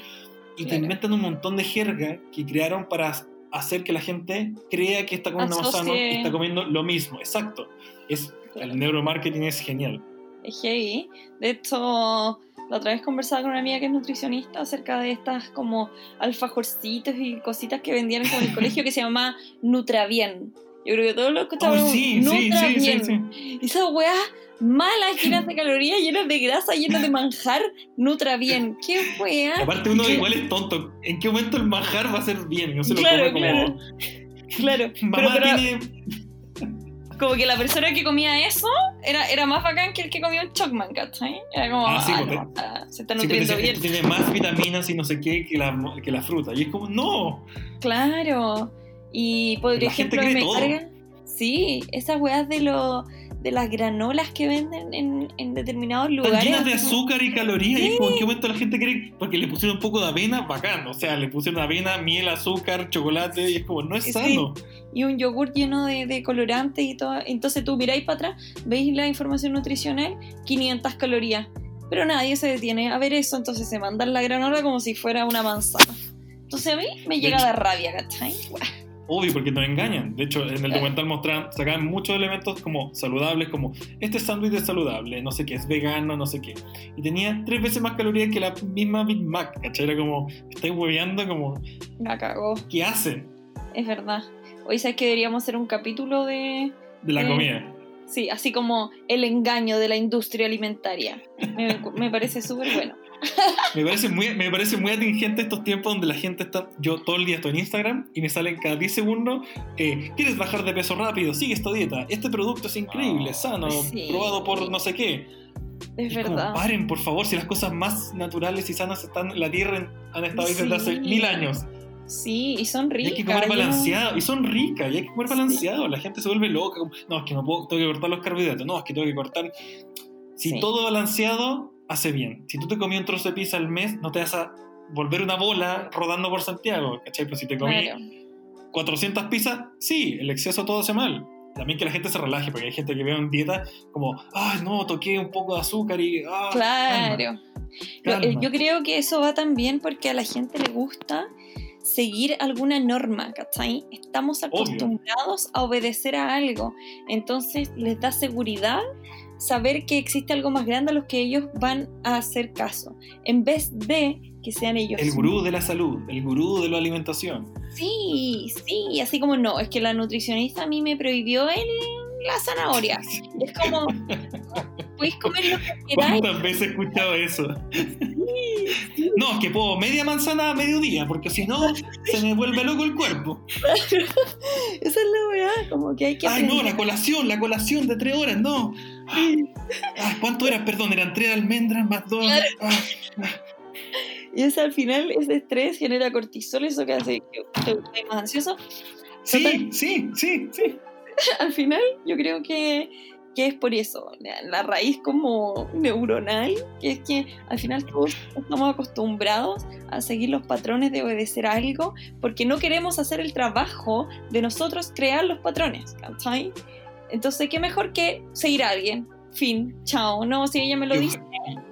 [SPEAKER 1] Y te
[SPEAKER 2] Claro.
[SPEAKER 1] inventan un montón de jerga que crearon para hacer que la gente crea que está comiendo más sano y está comiendo lo mismo. Exacto. Es, el neuromarketing es genial.
[SPEAKER 2] Es heavy. De hecho, la otra vez conversaba con una amiga que es nutricionista acerca de estas como alfajorcitos y cositas que vendían en el colegio que se llama Nutrabien. Yo creo que todos lo escuchaban.
[SPEAKER 1] Oh, sí, sí, sí, sí, sí.
[SPEAKER 2] Esas weas malas, llenas de calorías, llenas de grasa, llenas de manjar. Nutrabien. ¿Qué wea?
[SPEAKER 1] Aparte uno
[SPEAKER 2] ¿Qué?
[SPEAKER 1] igual es tonto. ¿En qué momento el manjar va a ser bien? No se lo
[SPEAKER 2] Claro,
[SPEAKER 1] come como...
[SPEAKER 2] Claro. Pero,
[SPEAKER 1] Mamá
[SPEAKER 2] pero
[SPEAKER 1] tiene
[SPEAKER 2] como que la persona que comía eso era, era más bacán que el que comió el Chocman, ¿cachai? Era como,
[SPEAKER 1] Ah, sí,
[SPEAKER 2] ah,
[SPEAKER 1] porque-
[SPEAKER 2] no, se está
[SPEAKER 1] Sí, pero
[SPEAKER 2] nutriendo
[SPEAKER 1] dice,
[SPEAKER 2] bien.
[SPEAKER 1] esto tiene más vitaminas y no sé qué que la, que la fruta. Y es como, no.
[SPEAKER 2] Claro. Y por
[SPEAKER 1] La gente
[SPEAKER 2] ejemplo, me
[SPEAKER 1] todo.
[SPEAKER 2] carga. Sí, esas weas de lo, de las granolas que venden en, en determinados
[SPEAKER 1] Están
[SPEAKER 2] lugares.
[SPEAKER 1] llenas de azúcar y calorías. Y
[SPEAKER 2] Sí.
[SPEAKER 1] es como en qué momento la gente cree. Porque le pusieron un poco de avena, bacán. O sea, le pusieron avena, miel, azúcar, chocolate. Y es como, no es
[SPEAKER 2] Sí.
[SPEAKER 1] sano.
[SPEAKER 2] y un yogur lleno de, de colorantes y todo. Entonces tú miráis para atrás, veis la información nutricional, 500 calorías. Pero nadie se detiene a ver eso, entonces se mandan la granola como si fuera una manzana. Entonces a mí me llega
[SPEAKER 1] hecho-
[SPEAKER 2] a dar rabia, ¿cachai?
[SPEAKER 1] Obvio, porque nos engañan. De hecho, en el documental mostraban, sacaban muchos elementos como saludables, como este sándwich es saludable, no sé qué, es vegano, no sé qué. Y tenía tres veces más calorías que la misma Big Mac, ¿cachai? Era como, estáis hueveando, como,
[SPEAKER 2] La cagó,
[SPEAKER 1] ¿qué hacen
[SPEAKER 2] es verdad. Hoy sabes que deberíamos hacer un capítulo de...
[SPEAKER 1] de la comida?
[SPEAKER 2] Sí, así como el engaño de la industria alimentaria. Me, me parece súper bueno.
[SPEAKER 1] Me parece, muy, me parece muy atingente estos tiempos donde la gente está. Yo todo el día estoy en Instagram y me salen cada 10 segundos. eh, ¿Quieres bajar de peso rápido? Sigue esta dieta. Este producto es increíble, sano,
[SPEAKER 2] Sí.
[SPEAKER 1] probado por no sé qué.
[SPEAKER 2] Es
[SPEAKER 1] Y como,
[SPEAKER 2] verdad.
[SPEAKER 1] paren, por favor, si las cosas más naturales y sanas están en la tierra, han estado ahí desde hace
[SPEAKER 2] Sí.
[SPEAKER 1] mil años.
[SPEAKER 2] Sí, y son
[SPEAKER 1] Y
[SPEAKER 2] ricas.
[SPEAKER 1] hay que comer
[SPEAKER 2] yo
[SPEAKER 1] balanceado. Y son ricas, y hay que comer
[SPEAKER 2] Sí.
[SPEAKER 1] balanceado. La gente se vuelve loca. no, es que no puedo, tengo que cortar los carbohidratos. No, es que tengo que cortar. Si
[SPEAKER 2] Sí.
[SPEAKER 1] todo balanceado, hace bien. Si tú te comí un trozo de pizza al mes, no te vas a volver una bola rodando por Santiago. ¿Cachai? Pero si te comí
[SPEAKER 2] Claro.
[SPEAKER 1] 400 pizzas, sí, el exceso todo hace mal. También que la gente se relaje, porque hay gente que ve en dieta como, ay, no, toqué un poco de azúcar y. Ah,
[SPEAKER 2] Claro.
[SPEAKER 1] calma,
[SPEAKER 2] eh,
[SPEAKER 1] calma".
[SPEAKER 2] Yo creo que eso va también porque a la gente le gusta seguir alguna norma, ¿cachai? Estamos acostumbrados a obedecer a algo, entonces les da seguridad saber que existe algo más grande a los que ellos van a hacer caso, en vez de que sean ellos.
[SPEAKER 1] El gurú de la salud, el gurú de la alimentación.
[SPEAKER 2] Sí, sí, así como no, es que la nutricionista a mí me prohibió el, la zanahoria. Es como, podéis comer lo que queráis.
[SPEAKER 1] ¿Cuántas veces he escuchado eso? No, es que puedo media manzana a mediodía, porque si no, se me vuelve loco el cuerpo.
[SPEAKER 2] Esa es la weá, como que hay que
[SPEAKER 1] Ay, no, la colación, la colación de tres horas, no. Ay, ¿Cuánto era? Perdón, eran tres almendras más dos.
[SPEAKER 2] Claro.
[SPEAKER 1] Ah,
[SPEAKER 2] Y eso al final, ese estrés genera cortisol, eso que hace que te estés más ansioso.
[SPEAKER 1] sí, sí, sí, sí.
[SPEAKER 2] Al final, yo creo que, que es por eso, la, la raíz como neuronal, que es que al final todos estamos acostumbrados a seguir los patrones de obedecer a algo, porque no queremos hacer el trabajo de nosotros crear los patrones, ¿cachai? Entonces, ¿qué mejor que seguir a alguien? Fin, chao. No, si ella me lo
[SPEAKER 1] Y
[SPEAKER 2] dice,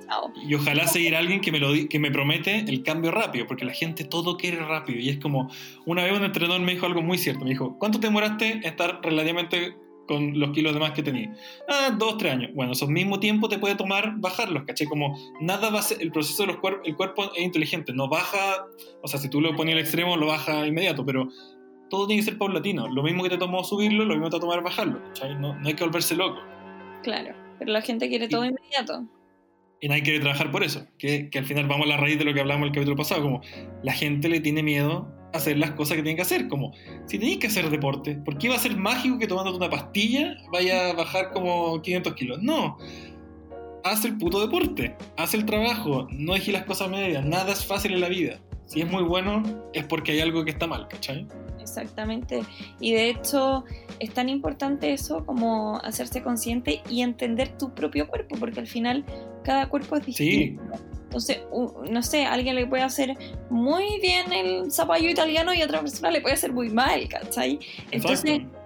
[SPEAKER 2] chao.
[SPEAKER 1] Y ojalá seguir a alguien que me, lo, que me promete el cambio rápido, porque la gente todo quiere rápido. Y es como, una vez un entrenador me dijo algo muy cierto. Me dijo, ¿cuánto te demoraste en estar relativamente con los kilos de más que tenías? Ah, dos, tres años. Bueno, esos mismo tiempo te puede tomar bajarlos, ¿caché? Como nada va a ser, el proceso de los cuerpos, el cuerpo es inteligente, no baja, o sea, si tú lo pones al extremo, lo baja inmediato, pero todo tiene que ser paulatino. Lo mismo que te tomó subirlo, lo mismo te va a tomar bajarlo. No, no hay que volverse loco.
[SPEAKER 2] Claro, pero la gente quiere todo inmediato.
[SPEAKER 1] Y nadie quiere trabajar por eso. Que, que al final vamos a la raíz de lo que hablamos el capítulo pasado. Como la gente le tiene miedo a hacer las cosas que tiene que hacer. Como si tenéis que hacer deporte, ¿por qué va a ser mágico que tomándote una pastilla vaya a bajar como 500 kilos? No. Haz el puto deporte. Haz el trabajo. No dejes las cosas medias. Nada es fácil en la vida. Si es muy bueno, es porque hay algo que está mal, ¿cachai?
[SPEAKER 2] Exactamente. Y de hecho es tan importante eso como hacerse consciente y entender tu propio cuerpo, porque al final cada cuerpo es
[SPEAKER 1] Sí.
[SPEAKER 2] distinto. Entonces, u- no sé, a alguien le puede hacer muy bien el zapallo italiano y a otra persona le puede hacer muy mal, ¿cachai? Entonces,
[SPEAKER 1] Exacto.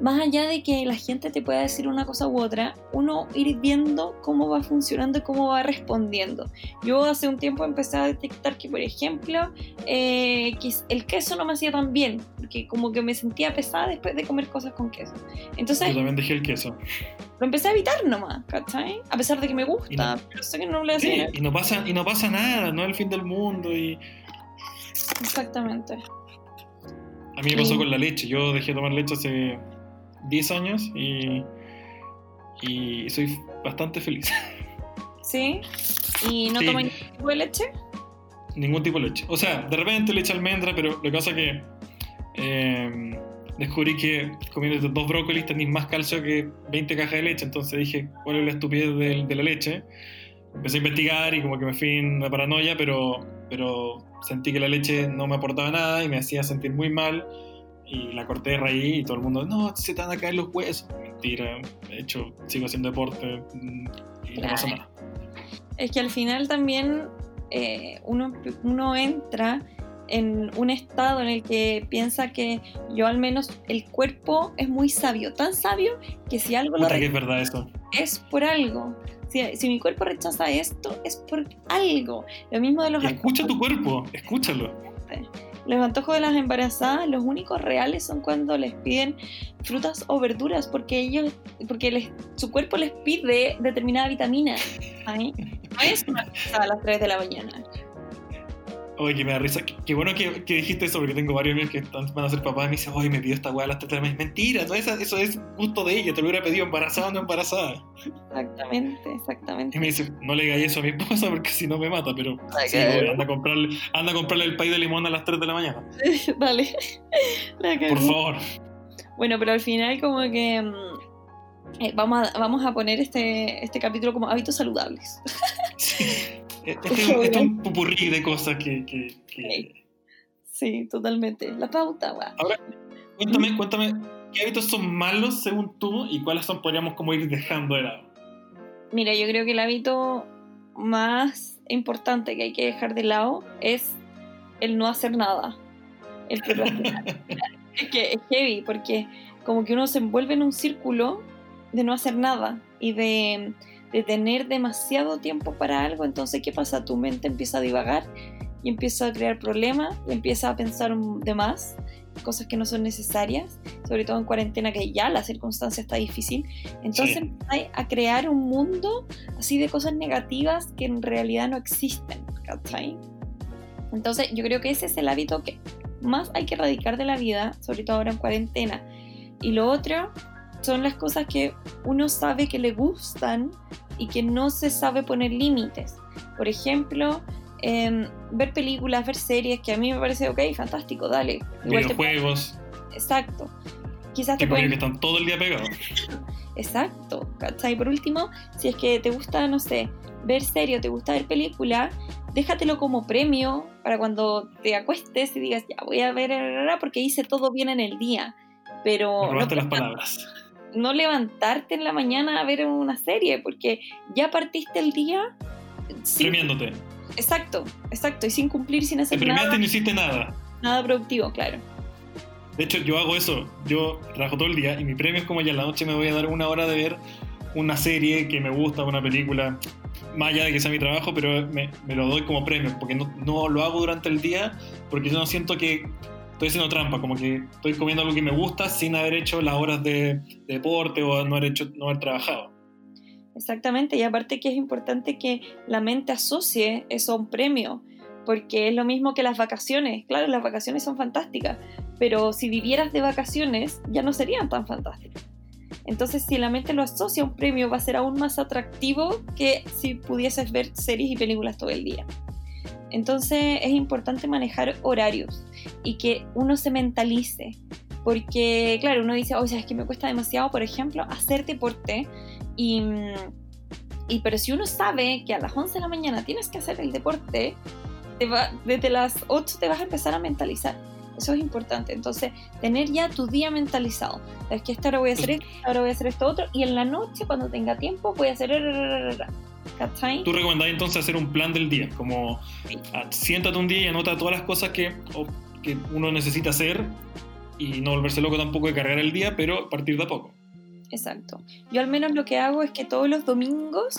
[SPEAKER 2] Más allá de que la gente te pueda decir una cosa u otra, uno ir viendo cómo va funcionando y cómo va respondiendo. Yo hace un tiempo empecé a detectar que, por ejemplo, eh, que el queso no me hacía tan bien, porque como que me sentía pesada después de comer cosas con queso. Entonces
[SPEAKER 1] Yo también dejé el queso.
[SPEAKER 2] lo empecé a evitar nomás, ¿cachai? A pesar de que me gusta,
[SPEAKER 1] no-
[SPEAKER 2] pero sé que no le hace
[SPEAKER 1] Sí,
[SPEAKER 2] bien.
[SPEAKER 1] y no pasa, y no pasa nada, no es el fin del mundo. Y
[SPEAKER 2] Exactamente.
[SPEAKER 1] A mí me pasó
[SPEAKER 2] Sí.
[SPEAKER 1] con la leche. Yo dejé de tomar leche hace 10 años y, y soy bastante feliz.
[SPEAKER 2] ¿Sí? ¿Y no
[SPEAKER 1] Sí.
[SPEAKER 2] ningún tipo de leche?
[SPEAKER 1] Ningún tipo de leche. O sea, de repente leche almendra, pero lo que pasa es que eh, descubrí que comiendo dos brócolis tenéis más calcio que 20 cajas de leche. Entonces dije, ¿cuál es la estupidez del- de, la leche? Empecé a investigar y como que me fui en una paranoia, pero, pero sentí que la leche no me aportaba nada y me hacía sentir muy mal. Y la corté de raíz y todo el mundo, no, se te van a caer los huesos. Mentira, de hecho, sigo haciendo deporte mm, y no pasa nada.
[SPEAKER 2] Es que al final también eh, uno, uno entra en un estado en el que piensa que yo al menos el cuerpo es muy sabio, tan sabio que si algo
[SPEAKER 1] lo que es verdad eso.
[SPEAKER 2] Es por algo. Si, si, mi cuerpo rechaza esto, es por algo. Lo mismo de los...
[SPEAKER 1] escucha tu cuerpo, escúchalo.
[SPEAKER 2] Los antojos de las embarazadas, los únicos reales son cuando les piden frutas o verduras, porque ellos, porque les, su cuerpo les pide determinada vitamina. No es una a las 3 de la mañana.
[SPEAKER 1] Oye, que me da risa. Qué, bueno que, dijiste eso, porque tengo varios amigos que van a ser papás y me dicen, oye, me pidió esta weá a las 3 de la mañana. Mentira, eso, eso es gusto de ella, te lo hubiera pedido embarazada o no embarazada.
[SPEAKER 2] Exactamente, exactamente.
[SPEAKER 1] Y me dice, no le digas eso a mi esposa porque si no me mata, pero sí, anda, a comprarle, anda a comprarle el pay de limón a las 3 de la mañana.
[SPEAKER 2] Dale.
[SPEAKER 1] Por favor.
[SPEAKER 2] Bueno, pero al final como que... Mm, eh, vamos, a, vamos a poner este, este capítulo como hábitos saludables.
[SPEAKER 1] Sí. Este, este es un pupurrí de cosas que...
[SPEAKER 2] Sí, totalmente. La pauta,
[SPEAKER 1] va. Ahora, cuéntame, cuéntame, ¿qué hábitos son malos según tú y cuáles son, podríamos como ir dejando de lado?
[SPEAKER 2] Mira, yo creo que el hábito más importante que hay que dejar de lado es el no hacer nada. El es que es heavy, porque como que uno se envuelve en un círculo de no hacer nada y de de tener demasiado tiempo para algo, entonces ¿qué pasa? Tu mente empieza a divagar y empieza a crear problemas y empieza a pensar de más, cosas que no son necesarias, sobre todo en cuarentena que ya la circunstancia está difícil. Entonces hay a crear un mundo así de cosas negativas que en realidad no existen. Entonces yo creo que ese es el hábito que más hay que erradicar de la vida, sobre todo ahora en cuarentena. Y lo otro son las cosas que uno sabe que le gustan y que no se sabe poner límites. Por ejemplo, em, ver películas, ver series, que a mí me parece, ok, fantástico, dale.
[SPEAKER 1] Videojuegos.
[SPEAKER 2] Exacto. Quizás
[SPEAKER 1] te pueden... que están todo el día pegados.
[SPEAKER 2] Exacto, ¿cachai? Por último, si es que te gusta, no sé, ver serie o te gusta ver película, déjatelo como premio para cuando te acuestes y digas, ya voy a ver, porque hice todo bien en el día. Pero...
[SPEAKER 1] no las palabras
[SPEAKER 2] no levantarte en la mañana a ver una serie, porque ya partiste el día.
[SPEAKER 1] Premiándote.
[SPEAKER 2] Exacto, exacto, y sin cumplir, sin hacer
[SPEAKER 1] Te
[SPEAKER 2] nada.
[SPEAKER 1] y no hiciste nada.
[SPEAKER 2] Nada productivo, claro.
[SPEAKER 1] De hecho, yo hago eso. Yo trabajo todo el día y mi premio es como ya en la noche me voy a dar una hora de ver una serie que me gusta, una película, más allá de que sea mi trabajo, pero me, lo doy como premio, porque no, no, lo hago durante el día, porque yo no siento que estoy haciendo trampa, como que estoy comiendo algo que me gusta sin haber hecho las horas de, deporte o no haber, hecho, no haber trabajado.
[SPEAKER 2] Exactamente, y aparte que es importante que la mente asocie eso a un premio, porque es lo mismo que las vacaciones. Claro, las vacaciones son fantásticas, pero si vivieras de vacaciones ya no serían tan fantásticas. Entonces, si la mente lo asocia a un premio, va a ser aún más atractivo que si pudieses ver series y películas todo el día. Entonces es importante manejar horarios y que uno se mentalice. Porque, claro, uno dice, oye, es que me cuesta demasiado, por ejemplo, hacer deporte. Y, y, pero si uno sabe que a las 11 de la mañana tienes que hacer el deporte, te va, desde las 8 te vas a empezar a mentalizar. Eso es importante. Entonces, tener ya tu día mentalizado. Es que esta hora voy a hacer esto, ahora voy a hacer esto otro. Y en la noche, cuando tenga tiempo, voy a hacer...
[SPEAKER 1] ¿Tú recomendás entonces hacer un plan del día? Como siéntate un día y anota todas las cosas que, que uno necesita hacer y no volverse loco tampoco de cargar el día, pero partir de a poco.
[SPEAKER 2] Exacto. Yo al menos lo que hago es que todos los domingos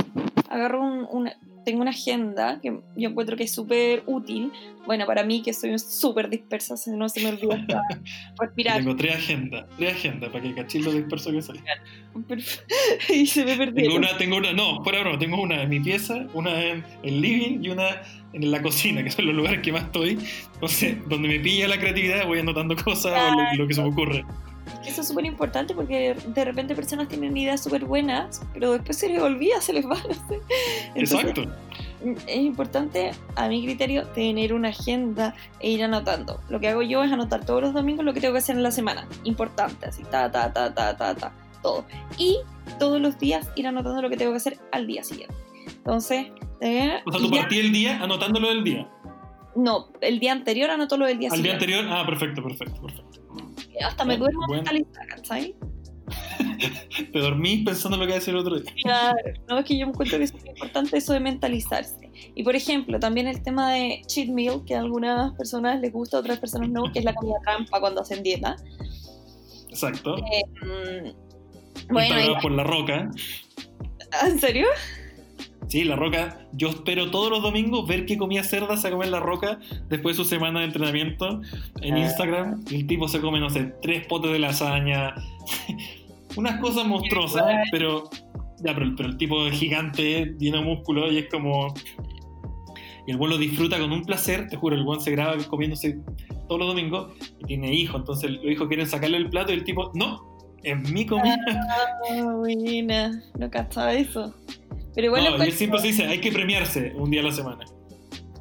[SPEAKER 2] agarro un, tengo una agenda que yo encuentro que es súper útil. Bueno, para mí que soy súper dispersa, no se me olvida
[SPEAKER 1] respirar. Tengo tres agendas, tres agendas para que cachis lo disperso que soy.
[SPEAKER 2] y se me perdió.
[SPEAKER 1] Tengo una, tengo una, no, fuera broma, tengo una en mi pieza, una en el living y una en la cocina, que son los lugares que más estoy. Entonces, donde me pilla la creatividad voy anotando cosas o lo que se me ocurre.
[SPEAKER 2] Eso es súper importante porque de repente personas tienen ideas súper buenas, pero después se les olvida, se les va.
[SPEAKER 1] Exacto.
[SPEAKER 2] Es importante, a mi criterio, tener una agenda e ir anotando. Lo que hago yo es anotar todos los domingos lo que tengo que hacer en la semana. Importante, así, ta, ta, ta, ta, ta, ta, todo. Y todos los días ir anotando lo que tengo que hacer al día siguiente. Entonces,
[SPEAKER 1] eh, o sea, tú partí el día anotándolo del día.
[SPEAKER 2] No, el día anterior anoto lo del día
[SPEAKER 1] siguiente. Al día anterior, ah, perfecto, perfecto, perfecto
[SPEAKER 2] hasta me duermo
[SPEAKER 1] bueno.
[SPEAKER 2] mentalizada, ¿cachai?
[SPEAKER 1] Te dormís pensando en lo que vas a hacer el otro día.
[SPEAKER 2] Claro, no es que yo encuentro que es muy importante eso de mentalizarse. Y por ejemplo, también el tema de cheat meal, que a algunas personas les gusta, a otras personas no, que es la comida trampa cuando hacen dieta.
[SPEAKER 1] Exacto.
[SPEAKER 2] Mm, bueno, y-
[SPEAKER 1] por La Roca.
[SPEAKER 2] ¿en serio?
[SPEAKER 1] Sí, La Roca. Yo espero todos los domingos ver qué comía cerda se comer La Roca después de su semana de entrenamiento en
[SPEAKER 2] Ah.
[SPEAKER 1] Instagram. Y el tipo se come, no sé, tres potes de lasaña. Unas cosas monstruosas, pero. Ya, pero, pero el tipo es gigante, lleno de músculo y es como. Y el buen lo disfruta con un placer, te juro, el buen se graba comiéndose todos los domingos y tiene hijos, entonces los hijos quieren sacarle el plato y el tipo, no, es mi comida.
[SPEAKER 2] Ah, buena, no cachaba eso. Pero igual
[SPEAKER 1] no,
[SPEAKER 2] lo,
[SPEAKER 1] y él
[SPEAKER 2] encuentro,
[SPEAKER 1] siempre se dice, hay que premiarse un día a la semana.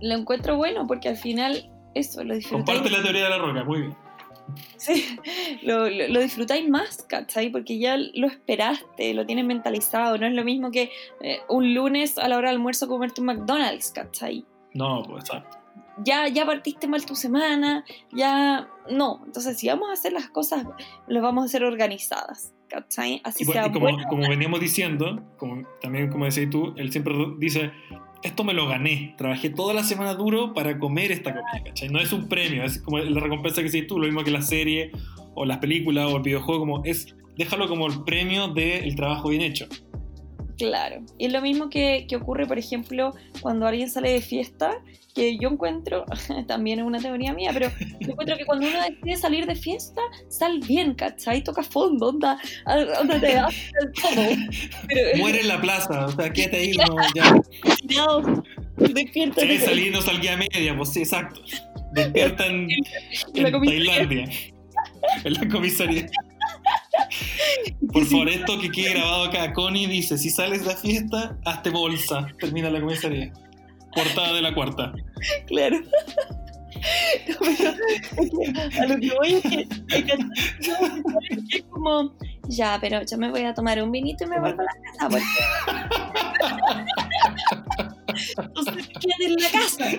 [SPEAKER 2] lo encuentro bueno porque al final eso lo disfrutáis.
[SPEAKER 1] Comparte la teoría de la roca, muy bien.
[SPEAKER 2] Sí, lo, lo- lo disfrutáis más, ¿cachai? Porque ya lo esperaste, lo tienes mentalizado. No es lo mismo que eh, un lunes a la hora del almuerzo comerte un McDonald's, ¿cachai?
[SPEAKER 1] No, pues exacto.
[SPEAKER 2] Ya, ya partiste mal tu semana, ya no. Entonces, si vamos a hacer las cosas, las vamos a hacer organizadas, ¿cachai? Así
[SPEAKER 1] Y, bueno,
[SPEAKER 2] sea
[SPEAKER 1] y como,
[SPEAKER 2] bueno.
[SPEAKER 1] como veníamos diciendo, como, también como decías tú, él siempre dice, esto me lo gané, trabajé toda la semana duro para comer esta comida, ¿cachai? No es un premio, es como la recompensa que decís tú, lo mismo que la serie, o las películas, o el videojuego, como es, déjalo como el premio del trabajo bien hecho.
[SPEAKER 2] Claro. Y es lo mismo que, que ocurre, por ejemplo, cuando alguien sale de fiesta, que yo encuentro, también es una teoría mía, pero yo encuentro que cuando uno decide salir de fiesta, sal bien, ¿cachai? Toca fondo, onda, onda te hace todo. Pero
[SPEAKER 1] Muere en la plaza, o sea, quédate ahí, no, ya.
[SPEAKER 2] tirado, despierta.
[SPEAKER 1] Salir, no salía a media, pues sí, exacto. Despierta en. Tailandia. En la comisaría. Por favor, esto que quede grabado acá. Connie dice: si sales de la fiesta, hazte bolsa. Termina la comisaría. Portada de la cuarta.
[SPEAKER 2] Claro. No, pero a lo que voy es que, es que es como, ya, pero yo me voy a tomar un vinito y me vuelvo a la casa. Porque... Entonces, quédate en la casa.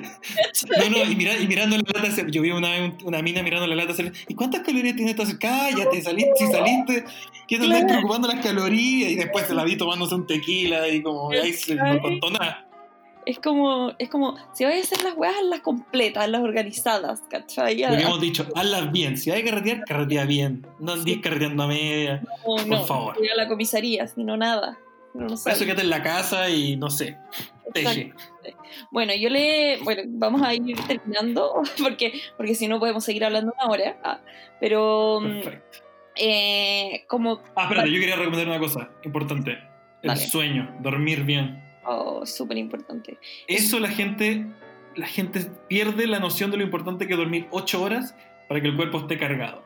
[SPEAKER 1] No, no, y, mira- y mirando la lata, yo vi una, una mina mirando la lata. ¿Y cuántas calorías tiene esta? Cállate, saliste, si saliste, ¿qué te
[SPEAKER 2] Claro.
[SPEAKER 1] preocupando las calorías? Y después se la vi tomándose un tequila y como, ahí se no contó nada.
[SPEAKER 2] Es como, es como, si voy a hacer las weas, hazlas completas, hazlas organizadas, ¿cachai?
[SPEAKER 1] Lo que hemos dicho, hazlas bien. Si hay que carretear, carretea bien. No andes carreteando a media.
[SPEAKER 2] No,
[SPEAKER 1] por
[SPEAKER 2] no,
[SPEAKER 1] favor.
[SPEAKER 2] Ir a la comisaría, sino nada. No, no
[SPEAKER 1] eso quédate en la casa y no sé, teje.
[SPEAKER 2] Bueno, yo le. Bueno, vamos a ir terminando, porque, porque si no podemos seguir hablando una hora. Ah, pero, mm, eh, como.
[SPEAKER 1] Ah, espérate, yo quería recomendar una cosa importante. El
[SPEAKER 2] Dale.
[SPEAKER 1] sueño, dormir bien.
[SPEAKER 2] Oh, súper importante.
[SPEAKER 1] Eso la gente, la gente pierde la noción de lo importante que es dormir 8 horas para que el cuerpo esté cargado.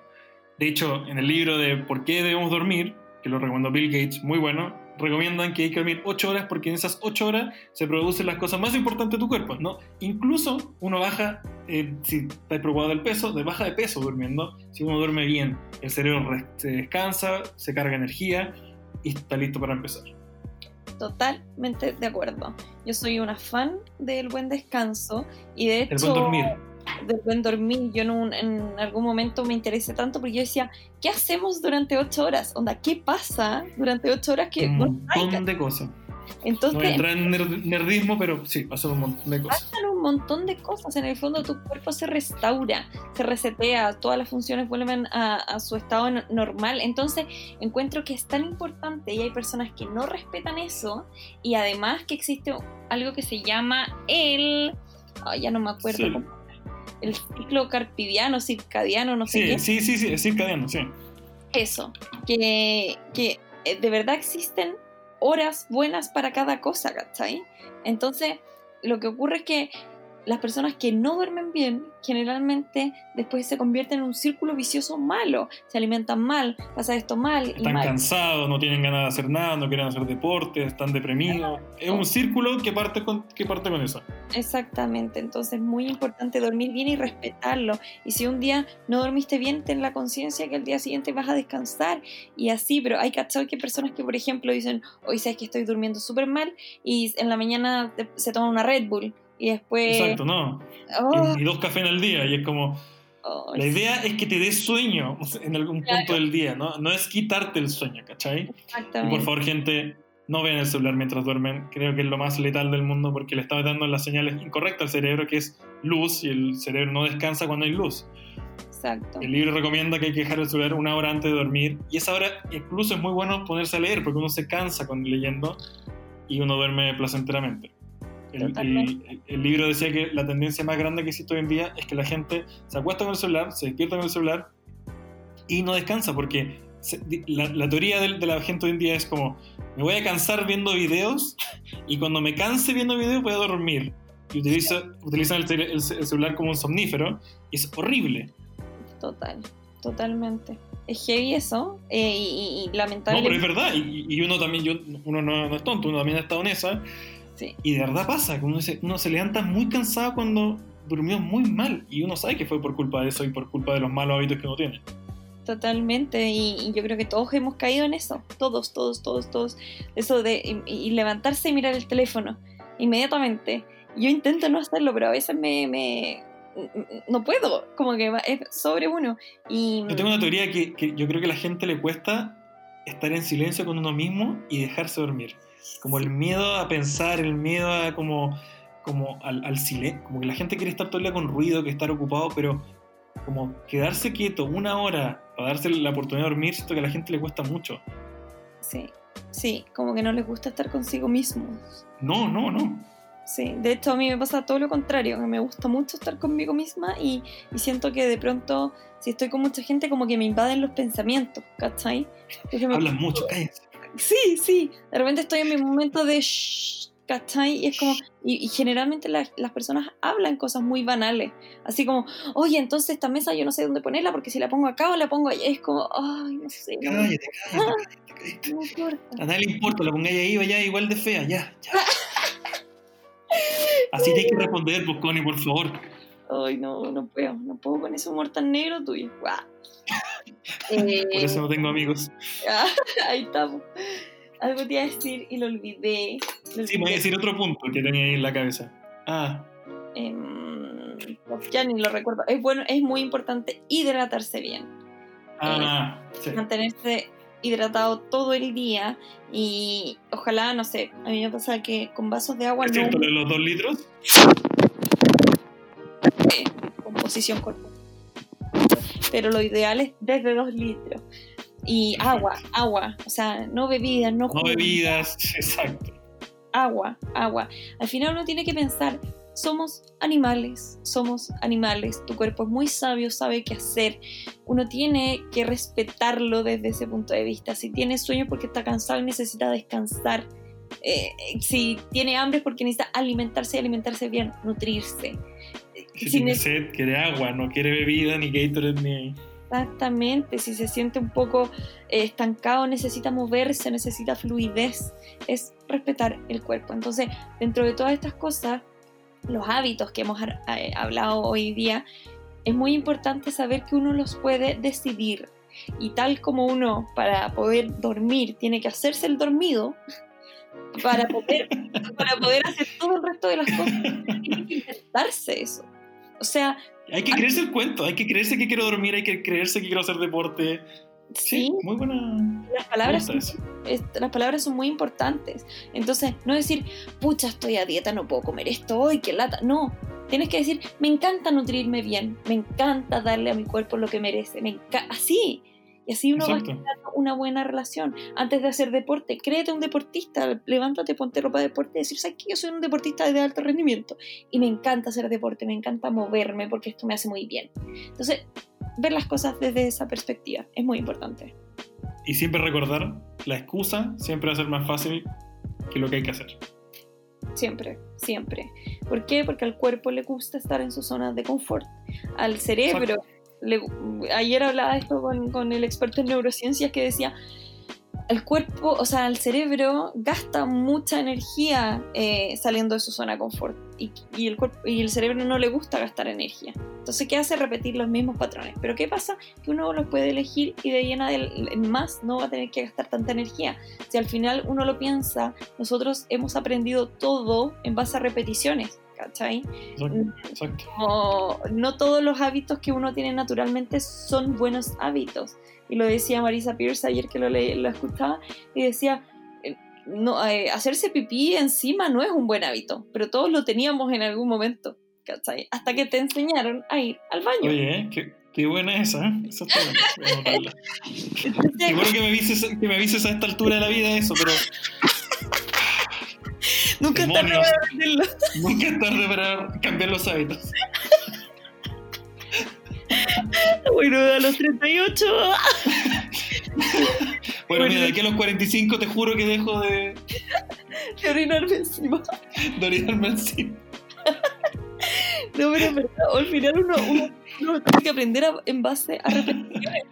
[SPEAKER 1] De hecho, en el libro de ¿Por qué debemos dormir?, que lo recomendó Bill Gates, muy bueno, recomiendan que hay que dormir 8 horas porque en esas 8 horas se producen las cosas más importantes de tu cuerpo, ¿no? Incluso uno baja, eh, si está preocupado del peso, de baja de peso durmiendo, si uno duerme bien, el cerebro re- se descansa, se carga energía y está listo para empezar.
[SPEAKER 2] Totalmente de acuerdo. Yo soy una fan del buen descanso y de hecho.
[SPEAKER 1] El buen dormir.
[SPEAKER 2] Del buen dormir. Yo en, un- en algún momento me interesé tanto porque yo decía, ¿qué hacemos durante ocho horas? Onda, ¿qué pasa durante ocho horas que
[SPEAKER 1] Un
[SPEAKER 2] no
[SPEAKER 1] montón de cosas. No
[SPEAKER 2] Entonces,
[SPEAKER 1] entrar en ner- nerdismo, pero sí, pasan un montón de cosas.
[SPEAKER 2] pasan un montón de cosas. En el fondo, tu cuerpo se restaura, se resetea, todas las funciones vuelven a, a su estado no- normal. Entonces, encuentro que es tan importante y hay personas que no respetan eso. Y además, que existe algo que se llama el. ay, ya no me acuerdo.
[SPEAKER 1] Sí.
[SPEAKER 2] cómo- El ciclo carpidiano, circadiano, no sé
[SPEAKER 1] Sí,
[SPEAKER 2] qué.
[SPEAKER 1] sí, sí, sí, es circadiano, sí.
[SPEAKER 2] Eso, que, que eh, de verdad existen horas buenas para cada cosa, ¿cachai? Entonces, lo que ocurre es que las personas que no duermen bien, generalmente después se convierten en un círculo vicioso malo. Se alimentan mal, pasa esto mal y
[SPEAKER 1] Están
[SPEAKER 2] mal.
[SPEAKER 1] cansados, no tienen ganas de hacer nada, no quieren hacer deporte, están deprimidos. Es un círculo que parte con, que parte con eso.
[SPEAKER 2] Exactamente, entonces es muy importante dormir bien y respetarlo. Y si un día no dormiste bien, ten la conciencia que al día siguiente vas a descansar y así, pero hay cachado que personas que, por ejemplo, dicen, hoy sabes que estoy durmiendo súper mal y en la mañana se toman una Red Bull y después...
[SPEAKER 1] Exacto, no.
[SPEAKER 2] Oh,
[SPEAKER 1] Y, y dos cafés al día, y es como,
[SPEAKER 2] Oh,
[SPEAKER 1] La idea es que te des sueño en algún
[SPEAKER 2] Claro.
[SPEAKER 1] punto del día, ¿no? No es quitarte el sueño, ¿cachai? Y
[SPEAKER 2] Exactamente.
[SPEAKER 1] por favor, gente, no vean el celular mientras duermen. Creo que es lo más letal del mundo porque le está dando las señales incorrectas al cerebro, que es luz, y el cerebro no descansa cuando hay luz.
[SPEAKER 2] Exacto.
[SPEAKER 1] El libro recomienda que hay que dejar el celular una hora antes de dormir, y esa hora incluso es muy bueno ponerse a leer porque uno se cansa con leyendo y uno duerme placenteramente. El, el- el libro decía que la tendencia más grande que existe hoy en día es que la gente se acuesta con el celular, se despierta con el celular y no descansa porque se- la, la teoría del- de, la gente hoy en día es como me voy a cansar viendo videos y cuando me canse viendo videos voy a dormir y utiliza, utilizan el, el ce- el celular como un somnífero y es horrible.
[SPEAKER 2] Total, totalmente. Es heavy eso. eh, y, y- y
[SPEAKER 1] No, pero es verdad y, y uno también, yo, uno no, no es tonto, uno también ha estado en esa
[SPEAKER 2] Sí,
[SPEAKER 1] y de verdad pasa, que uno se, uno se levanta muy cansado cuando durmió muy mal y uno sabe que fue por culpa de eso y por culpa de los malos hábitos que uno tiene.
[SPEAKER 2] totalmente. Y, y yo creo que todos hemos caído en eso. Todos, todos, todos, todos. Eso de y, y levantarse y mirar el teléfono inmediatamente. Yo intento no hacerlo, pero a veces me. me- no puedo, como que es sobre uno. Y
[SPEAKER 1] Yo tengo una teoría que, que yo creo que a la gente le cuesta estar en silencio con uno mismo y dejarse dormir. Como el miedo a pensar, el miedo a como, como al, al silencio, como que la gente quiere estar todo el día con ruido, que estar ocupado, pero como quedarse quieto una hora para darse la oportunidad de dormir, siento que a la gente le cuesta mucho.
[SPEAKER 2] sí, sí, como que no les gusta estar consigo mismos.
[SPEAKER 1] No, no, no.
[SPEAKER 2] Sí, de hecho a mí me pasa todo lo contrario, que me gusta mucho estar conmigo misma y, y siento que de pronto, si estoy con mucha gente, como que me invaden los pensamientos, ¿cachai? Me-
[SPEAKER 1] Hablan mucho, cállense.
[SPEAKER 2] Sí, sí, de repente estoy en mi momento de shh, ¿cachai? Y es como, y, y generalmente la- las personas hablan cosas muy banales, así como, oye, entonces esta mesa yo no sé dónde ponerla porque si la pongo acá o la pongo allá, es como, ay, no sé,
[SPEAKER 1] Cállate, cállate, cállate,
[SPEAKER 2] no importa.
[SPEAKER 1] A nadie le importa, la pongáis ahí, vaya igual de fea, ya, ya. Así tienes que responder, pues, Connie, por favor.
[SPEAKER 2] Ay, no, no puedo, no puedo con ese humor tan negro tuyo. Guau. Eh,
[SPEAKER 1] Por eso no tengo amigos.
[SPEAKER 2] ah, ahí estamos. Algo te iba a decir y lo olvidé. Lo
[SPEAKER 1] Sí, me voy a decir otro punto que tenía ahí en la cabeza. Ah,
[SPEAKER 2] Em, ya ni lo recuerdo. Es bueno, es muy importante hidratarse bien.
[SPEAKER 1] ah, sí.
[SPEAKER 2] Mantenerse hidratado todo el día y ojalá, no sé, a mí me pasa que con vasos de agua
[SPEAKER 1] ¿Es
[SPEAKER 2] no
[SPEAKER 1] cierto de los dos litros?
[SPEAKER 2] eh, composición corporal. Pero lo ideal es desde dos litros. Y agua, agua, o sea, no bebidas, no
[SPEAKER 1] No bebidas, exacto.
[SPEAKER 2] agua, agua. Al final uno tiene que pensar, somos animales, somos animales, tu cuerpo es muy sabio, sabe qué hacer, uno tiene que respetarlo desde ese punto de vista. Si tiene sueño porque está cansado y necesita descansar, Eh, si tiene hambre es porque necesita alimentarse y alimentarse bien, nutrirse.
[SPEAKER 1] Si
[SPEAKER 2] Si
[SPEAKER 1] tiene
[SPEAKER 2] ne-
[SPEAKER 1] sed, quiere agua, no quiere bebida, ni Gatorade, ni...
[SPEAKER 2] Exactamente, si se siente un poco eh, estancado, necesita moverse, necesita fluidez, es respetar el cuerpo. Entonces, dentro de todas estas cosas, los hábitos que hemos eh, hablado hoy día, es muy importante saber que uno los puede decidir. Y tal como uno para poder dormir tiene que hacerse el dormido, para poder, para poder hacer todo el resto de las cosas, tiene que intentarse eso. O sea,
[SPEAKER 1] Hay que creerse el cuento, hay que creerse que quiero dormir, hay que creerse que quiero hacer deporte. Sí,
[SPEAKER 2] sí,
[SPEAKER 1] muy buena.
[SPEAKER 2] las palabras son es- las palabras son muy importantes. Entonces, no decir, pucha, estoy a dieta, no puedo comer esto hoy, qué lata. No, tienes que decir, me encanta nutrirme bien, me encanta darle a mi cuerpo lo que merece, me. Así. Y así uno va
[SPEAKER 1] Exacto.
[SPEAKER 2] creando una buena relación. Antes de hacer deporte, créete un deportista, levántate, ponte ropa de deporte y decir, ¿sabes qué? Yo soy un deportista de alto rendimiento y me encanta hacer deporte, me encanta moverme porque esto me hace muy bien. Entonces, ver las cosas desde esa perspectiva es muy importante.
[SPEAKER 1] Y siempre recordar, la excusa siempre va a ser más fácil que lo que hay que hacer.
[SPEAKER 2] Siempre, siempre. ¿Por qué? Porque al cuerpo le gusta estar en su zona de confort. Al cerebro, ayer hablaba esto con, el experto en neurociencias que decía, el cuerpo, o sea, el cerebro gasta mucha energía eh, saliendo de su zona de confort y, el cerebro no le gusta gastar energía. Entonces, ¿qué hace? Repetir los mismos patrones. Pero ¿qué pasa? Que uno los puede elegir y de ahí en adel- en más no va a tener que gastar tanta energía. Si al final uno lo piensa, nosotros hemos aprendido todo en base a repeticiones, ¿cachai?
[SPEAKER 1] Exacto.
[SPEAKER 2] Como no todos los hábitos que uno tiene naturalmente son buenos hábitos. Y lo decía Marisa Pierce ayer que lo, le, lo escuchaba y decía, eh, no, eh, hacerse pipí encima no es un buen hábito, pero todos lo teníamos en algún momento, ¿cachai? Hasta que te enseñaron a ir al baño.
[SPEAKER 1] Oye, qué, qué buena esa, ¿eh? Esa está bueno que me, avises, que me avises a esta altura de la vida eso, pero
[SPEAKER 2] Nunca es tarde
[SPEAKER 1] demonios.
[SPEAKER 2] para aprenderlo.
[SPEAKER 1] nunca es tarde para cambiar los hábitos.
[SPEAKER 2] Bueno, a los 38.
[SPEAKER 1] Bueno,
[SPEAKER 2] Bueno.
[SPEAKER 1] mira, de aquí a los 45 te juro que dejo de,
[SPEAKER 2] de orinarme encima.
[SPEAKER 1] de orinarme encima.
[SPEAKER 2] No, pero al final uno, uno, uno tiene que aprender a- en base a repeticiones.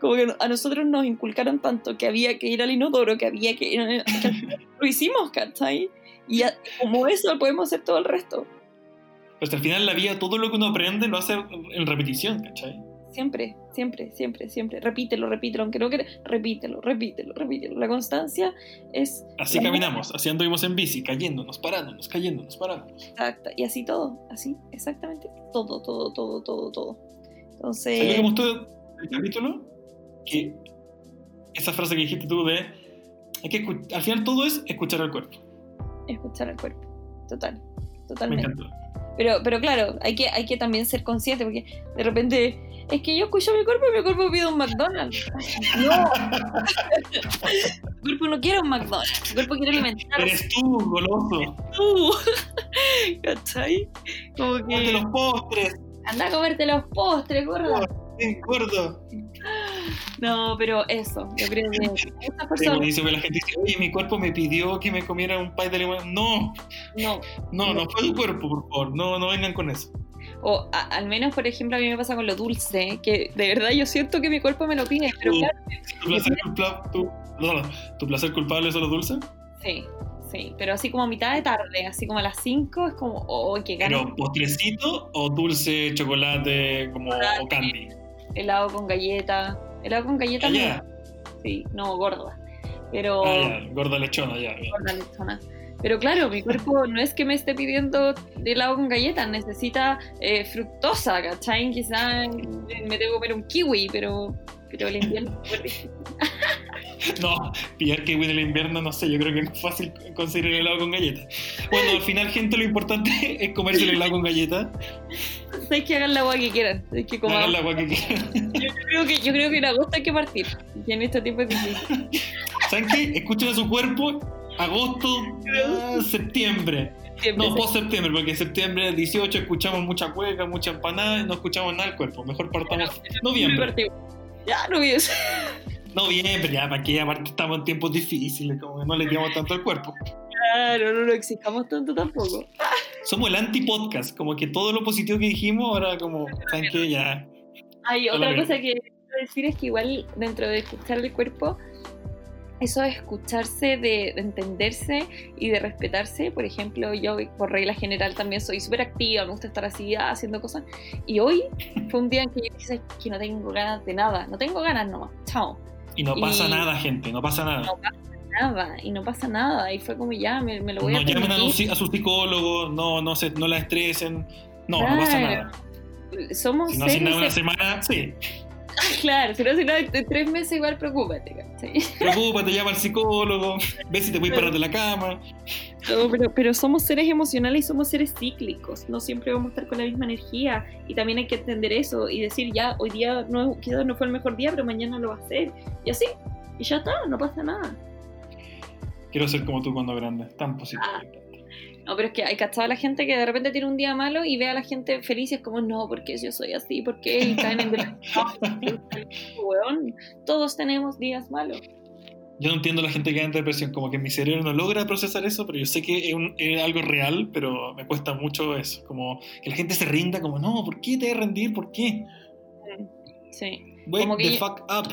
[SPEAKER 2] Como que a nosotros nos inculcaron tanto que había que ir al inodoro, que había que ir que lo hicimos, ¿cachai? Y como eso podemos hacer todo el resto.
[SPEAKER 1] Pues al final la vida, todo lo que uno aprende lo hace en repetición, ¿cachai?
[SPEAKER 2] Siempre, siempre, siempre, siempre. Repítelo, repítelo, aunque no quieras, repítelo, repítelo, repítelo. La constancia es
[SPEAKER 1] Así caminamos, así anduvimos en bici, cayéndonos, parándonos, cayéndonos, parándonos.
[SPEAKER 2] exacta. Y así todo, así, exactamente. Todo, todo, todo, todo, todo.
[SPEAKER 1] ¿Sabes
[SPEAKER 2] Entonces,
[SPEAKER 1] que me gustó del capítulo? Que esa frase que dijiste tú de... Hay que al final todo es escuchar al cuerpo.
[SPEAKER 2] Escuchar al cuerpo. Total,
[SPEAKER 1] Me
[SPEAKER 2] totalmente. Pero, pero claro, hay que, hay que también ser consciente, porque de repente es que yo escucho mi cuerpo y mi cuerpo pide un McDonald's. No. mi cuerpo no quiere un McDonald's, mi cuerpo quiere alimentarse.
[SPEAKER 1] Eres tú, goloso.
[SPEAKER 2] tú. ¿Cachai? Como que
[SPEAKER 1] los postres.
[SPEAKER 2] anda a comerte los postres, gorda.
[SPEAKER 1] Sí, gordo.
[SPEAKER 2] No, pero eso, yo creo que
[SPEAKER 1] Sí,
[SPEAKER 2] personas.
[SPEAKER 1] buenísimo que la gente dice, oye, mi cuerpo me pidió que me comiera un pie de limón. No,
[SPEAKER 2] No.
[SPEAKER 1] no, no fue tu cuerpo, por favor. No, no vengan con eso.
[SPEAKER 2] O a- al menos, por ejemplo, a mí me pasa con lo dulce, que de verdad yo siento que mi cuerpo me lo pide, pero
[SPEAKER 1] Sí.
[SPEAKER 2] claro,
[SPEAKER 1] ¿Tu placer, culpa- tu, no, no, ¿tu placer culpable son los dulces?
[SPEAKER 2] sí, sí, pero así como a mitad de tarde, así como a las 5, es como, oh, qué ganas.
[SPEAKER 1] ¿Pero postrecito o dulce, chocolate como,
[SPEAKER 2] Chocolate.
[SPEAKER 1] o candy?
[SPEAKER 2] helado con galleta. Helado con galleta, no.
[SPEAKER 1] ya.
[SPEAKER 2] Sí, no, gorda. Pero.
[SPEAKER 1] Ah, ya. Gorda lechona, ya. ya.
[SPEAKER 2] gorda lechona. Pero claro, mi cuerpo no es que me esté pidiendo helado con galleta, necesita eh, fructosa, ¿cachai? Quizás me tengo que comer un kiwi, pero, pero el invierno es.
[SPEAKER 1] No, pillar kiwi en el invierno, no sé, yo creo que es más fácil conseguir el helado con galleta. Bueno, al final, gente, lo importante es comerse el helado con galleta.
[SPEAKER 2] Sabes que hagan la agua que quieran. Es que como
[SPEAKER 1] Hagan la agua que quieran.
[SPEAKER 2] yo creo que yo creo que en agosto hay que partir. Y en este tiempo es difícil.
[SPEAKER 1] ¿Saben qué? Escuchen a su cuerpo. Agosto, ah, septiembre. No, post septiembre, porque en septiembre 18 escuchamos mucha cueca, mucha empanada y no escuchamos nada del cuerpo. Mejor partamos noviembre.
[SPEAKER 2] Ya no vi eso.
[SPEAKER 1] Noviembre, ya, para que aparte estamos en tiempos difíciles, como que no le digamos tanto al cuerpo.
[SPEAKER 2] Claro, no lo exijamos tanto tampoco.
[SPEAKER 1] Somos el anti-podcast, como que todo lo positivo que dijimos, ahora como, ¿saben qué? Ya.
[SPEAKER 2] Hay otra cosa que quiero decir es que igual dentro de escuchar el cuerpo, eso de escucharse, de, de entenderse y de respetarse, por ejemplo, yo por regla general también soy súper activa, me gusta estar así ah, haciendo cosas, y hoy fue un día en que yo dije "Sabes que no tengo ganas de nada, no tengo ganas nomás, chao,
[SPEAKER 1] Y no pasa
[SPEAKER 2] Y-
[SPEAKER 1] nada, gente, no pasa nada.
[SPEAKER 2] No nada, y no pasa nada, y fue como ya, me, me lo voy
[SPEAKER 1] No
[SPEAKER 2] a
[SPEAKER 1] llamen a, un a su psicólogo, no, no, se, no la estresen. No, no pasa
[SPEAKER 2] Claro.
[SPEAKER 1] nada.
[SPEAKER 2] Somos
[SPEAKER 1] Si no hacen nada una
[SPEAKER 2] de-
[SPEAKER 1] semana, sí.
[SPEAKER 2] Claro, si no hacen nada en tres meses igual preocúpate, ¿cachai?
[SPEAKER 1] Preocúpate, llama al psicólogo, ve si te puedes parar de la cama.
[SPEAKER 2] No, pero, pero somos seres emocionales y somos seres cíclicos, no siempre vamos a estar con la misma energía y también hay que entender eso y decir ya, hoy día no, quizás no fue el mejor día, pero mañana lo va a ser y así, y ya está, no pasa nada.
[SPEAKER 1] Quiero ser como tú cuando grande, tan positivo.
[SPEAKER 2] Ah. No, pero es que hay cachado a la gente que de repente tiene un día malo y ve a la gente feliz y es como, no, porque yo soy así? ¿Por qué? Y caen en. Weón, todos tenemos días malos.
[SPEAKER 1] Yo no entiendo a la gente que entra en depresión, como que mi cerebro no logra procesar eso, pero yo sé que es, un- es algo real, pero me cuesta mucho eso. Como que la gente se rinda, como, no, ¿por qué te a rendir? ¿Por qué?
[SPEAKER 2] Sí.
[SPEAKER 1] Wake the
[SPEAKER 2] yo-
[SPEAKER 1] fuck up.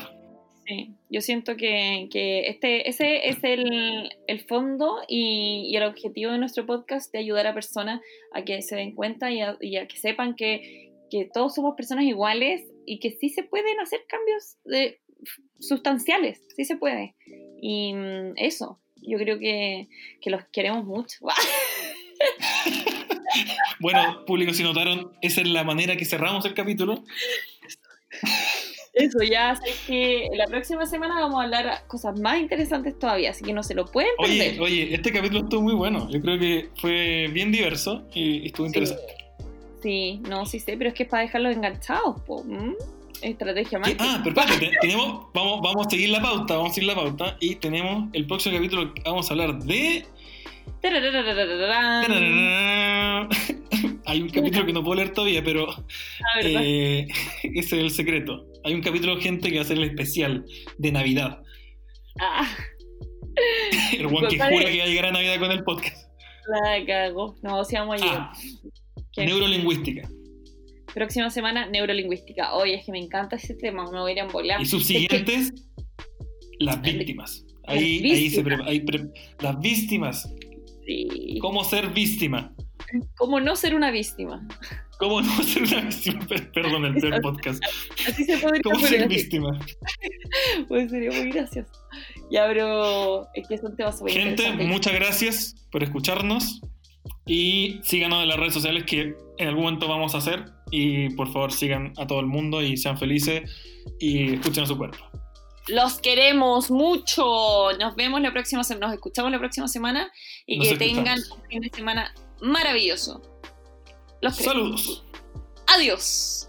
[SPEAKER 2] Sí, yo siento que, que este, ese es el, el fondo y, y el objetivo de nuestro podcast de ayudar a personas a que se den cuenta y a, y a que sepan que, que todos somos personas iguales y que sí se pueden hacer cambios de, sustanciales, sí se puede. Y mm, eso, yo creo que, que los queremos mucho.
[SPEAKER 1] Bueno, público, si notaron, esa es la manera que cerramos el capítulo.
[SPEAKER 2] Eso, ya sé que la próxima semana vamos a hablar cosas más interesantes todavía, así que no se lo pueden perder.
[SPEAKER 1] Oye, oye, este capítulo estuvo muy bueno. Yo creo que fue bien diverso y estuvo interesante.
[SPEAKER 2] Sí, no, sí sé, pero es que es para dejarlos enganchados, po. ¿m? Estrategia más.
[SPEAKER 1] Ah, pero espérate, te- tenemos, vamos, vamos a seguir la pauta, vamos a seguir la pauta y tenemos el próximo capítulo que vamos a hablar de... Hay un capítulo que no puedo leer todavía, pero
[SPEAKER 2] Ah,
[SPEAKER 1] eh, ese es el secreto. Hay un capítulo, gente, que va a ser el especial de Navidad.
[SPEAKER 2] Ah,
[SPEAKER 1] El one que jura que va a llegar a Navidad con el podcast.
[SPEAKER 2] la cago. No, si vamos a llegar.
[SPEAKER 1] Ah, neurolingüística.
[SPEAKER 2] Próxima semana, neurolingüística. Oye, es que me encanta ese tema, me voy a ir a.
[SPEAKER 1] Y subsiguientes, las víctimas. Ahí,
[SPEAKER 2] Las
[SPEAKER 1] ahí se
[SPEAKER 2] víctimas.
[SPEAKER 1] pre- ahí pre- las víctimas.
[SPEAKER 2] Sí.
[SPEAKER 1] ¿Cómo ser víctima?
[SPEAKER 2] ¿Cómo no ser una víctima?
[SPEAKER 1] ¿Cómo no ser una víctima? Per- Perdón, el peor podcast.
[SPEAKER 2] Así se podría
[SPEAKER 1] ¿Cómo ser víctima?
[SPEAKER 2] Pues sería muy gracioso. Ya, pero es que son temas súper
[SPEAKER 1] Gente, muchas gracias por escucharnos. Y síganos en las redes sociales que en algún momento vamos a hacer. Y por favor sigan a todo el mundo y sean felices y escuchen a su cuerpo.
[SPEAKER 2] Los queremos mucho. Nos vemos la próxima semana. Nos escuchamos la próxima semana y
[SPEAKER 1] Nos
[SPEAKER 2] que tengan
[SPEAKER 1] escuchamos.
[SPEAKER 2] un fin de semana maravilloso. Los.
[SPEAKER 1] Saludos.
[SPEAKER 2] Adiós.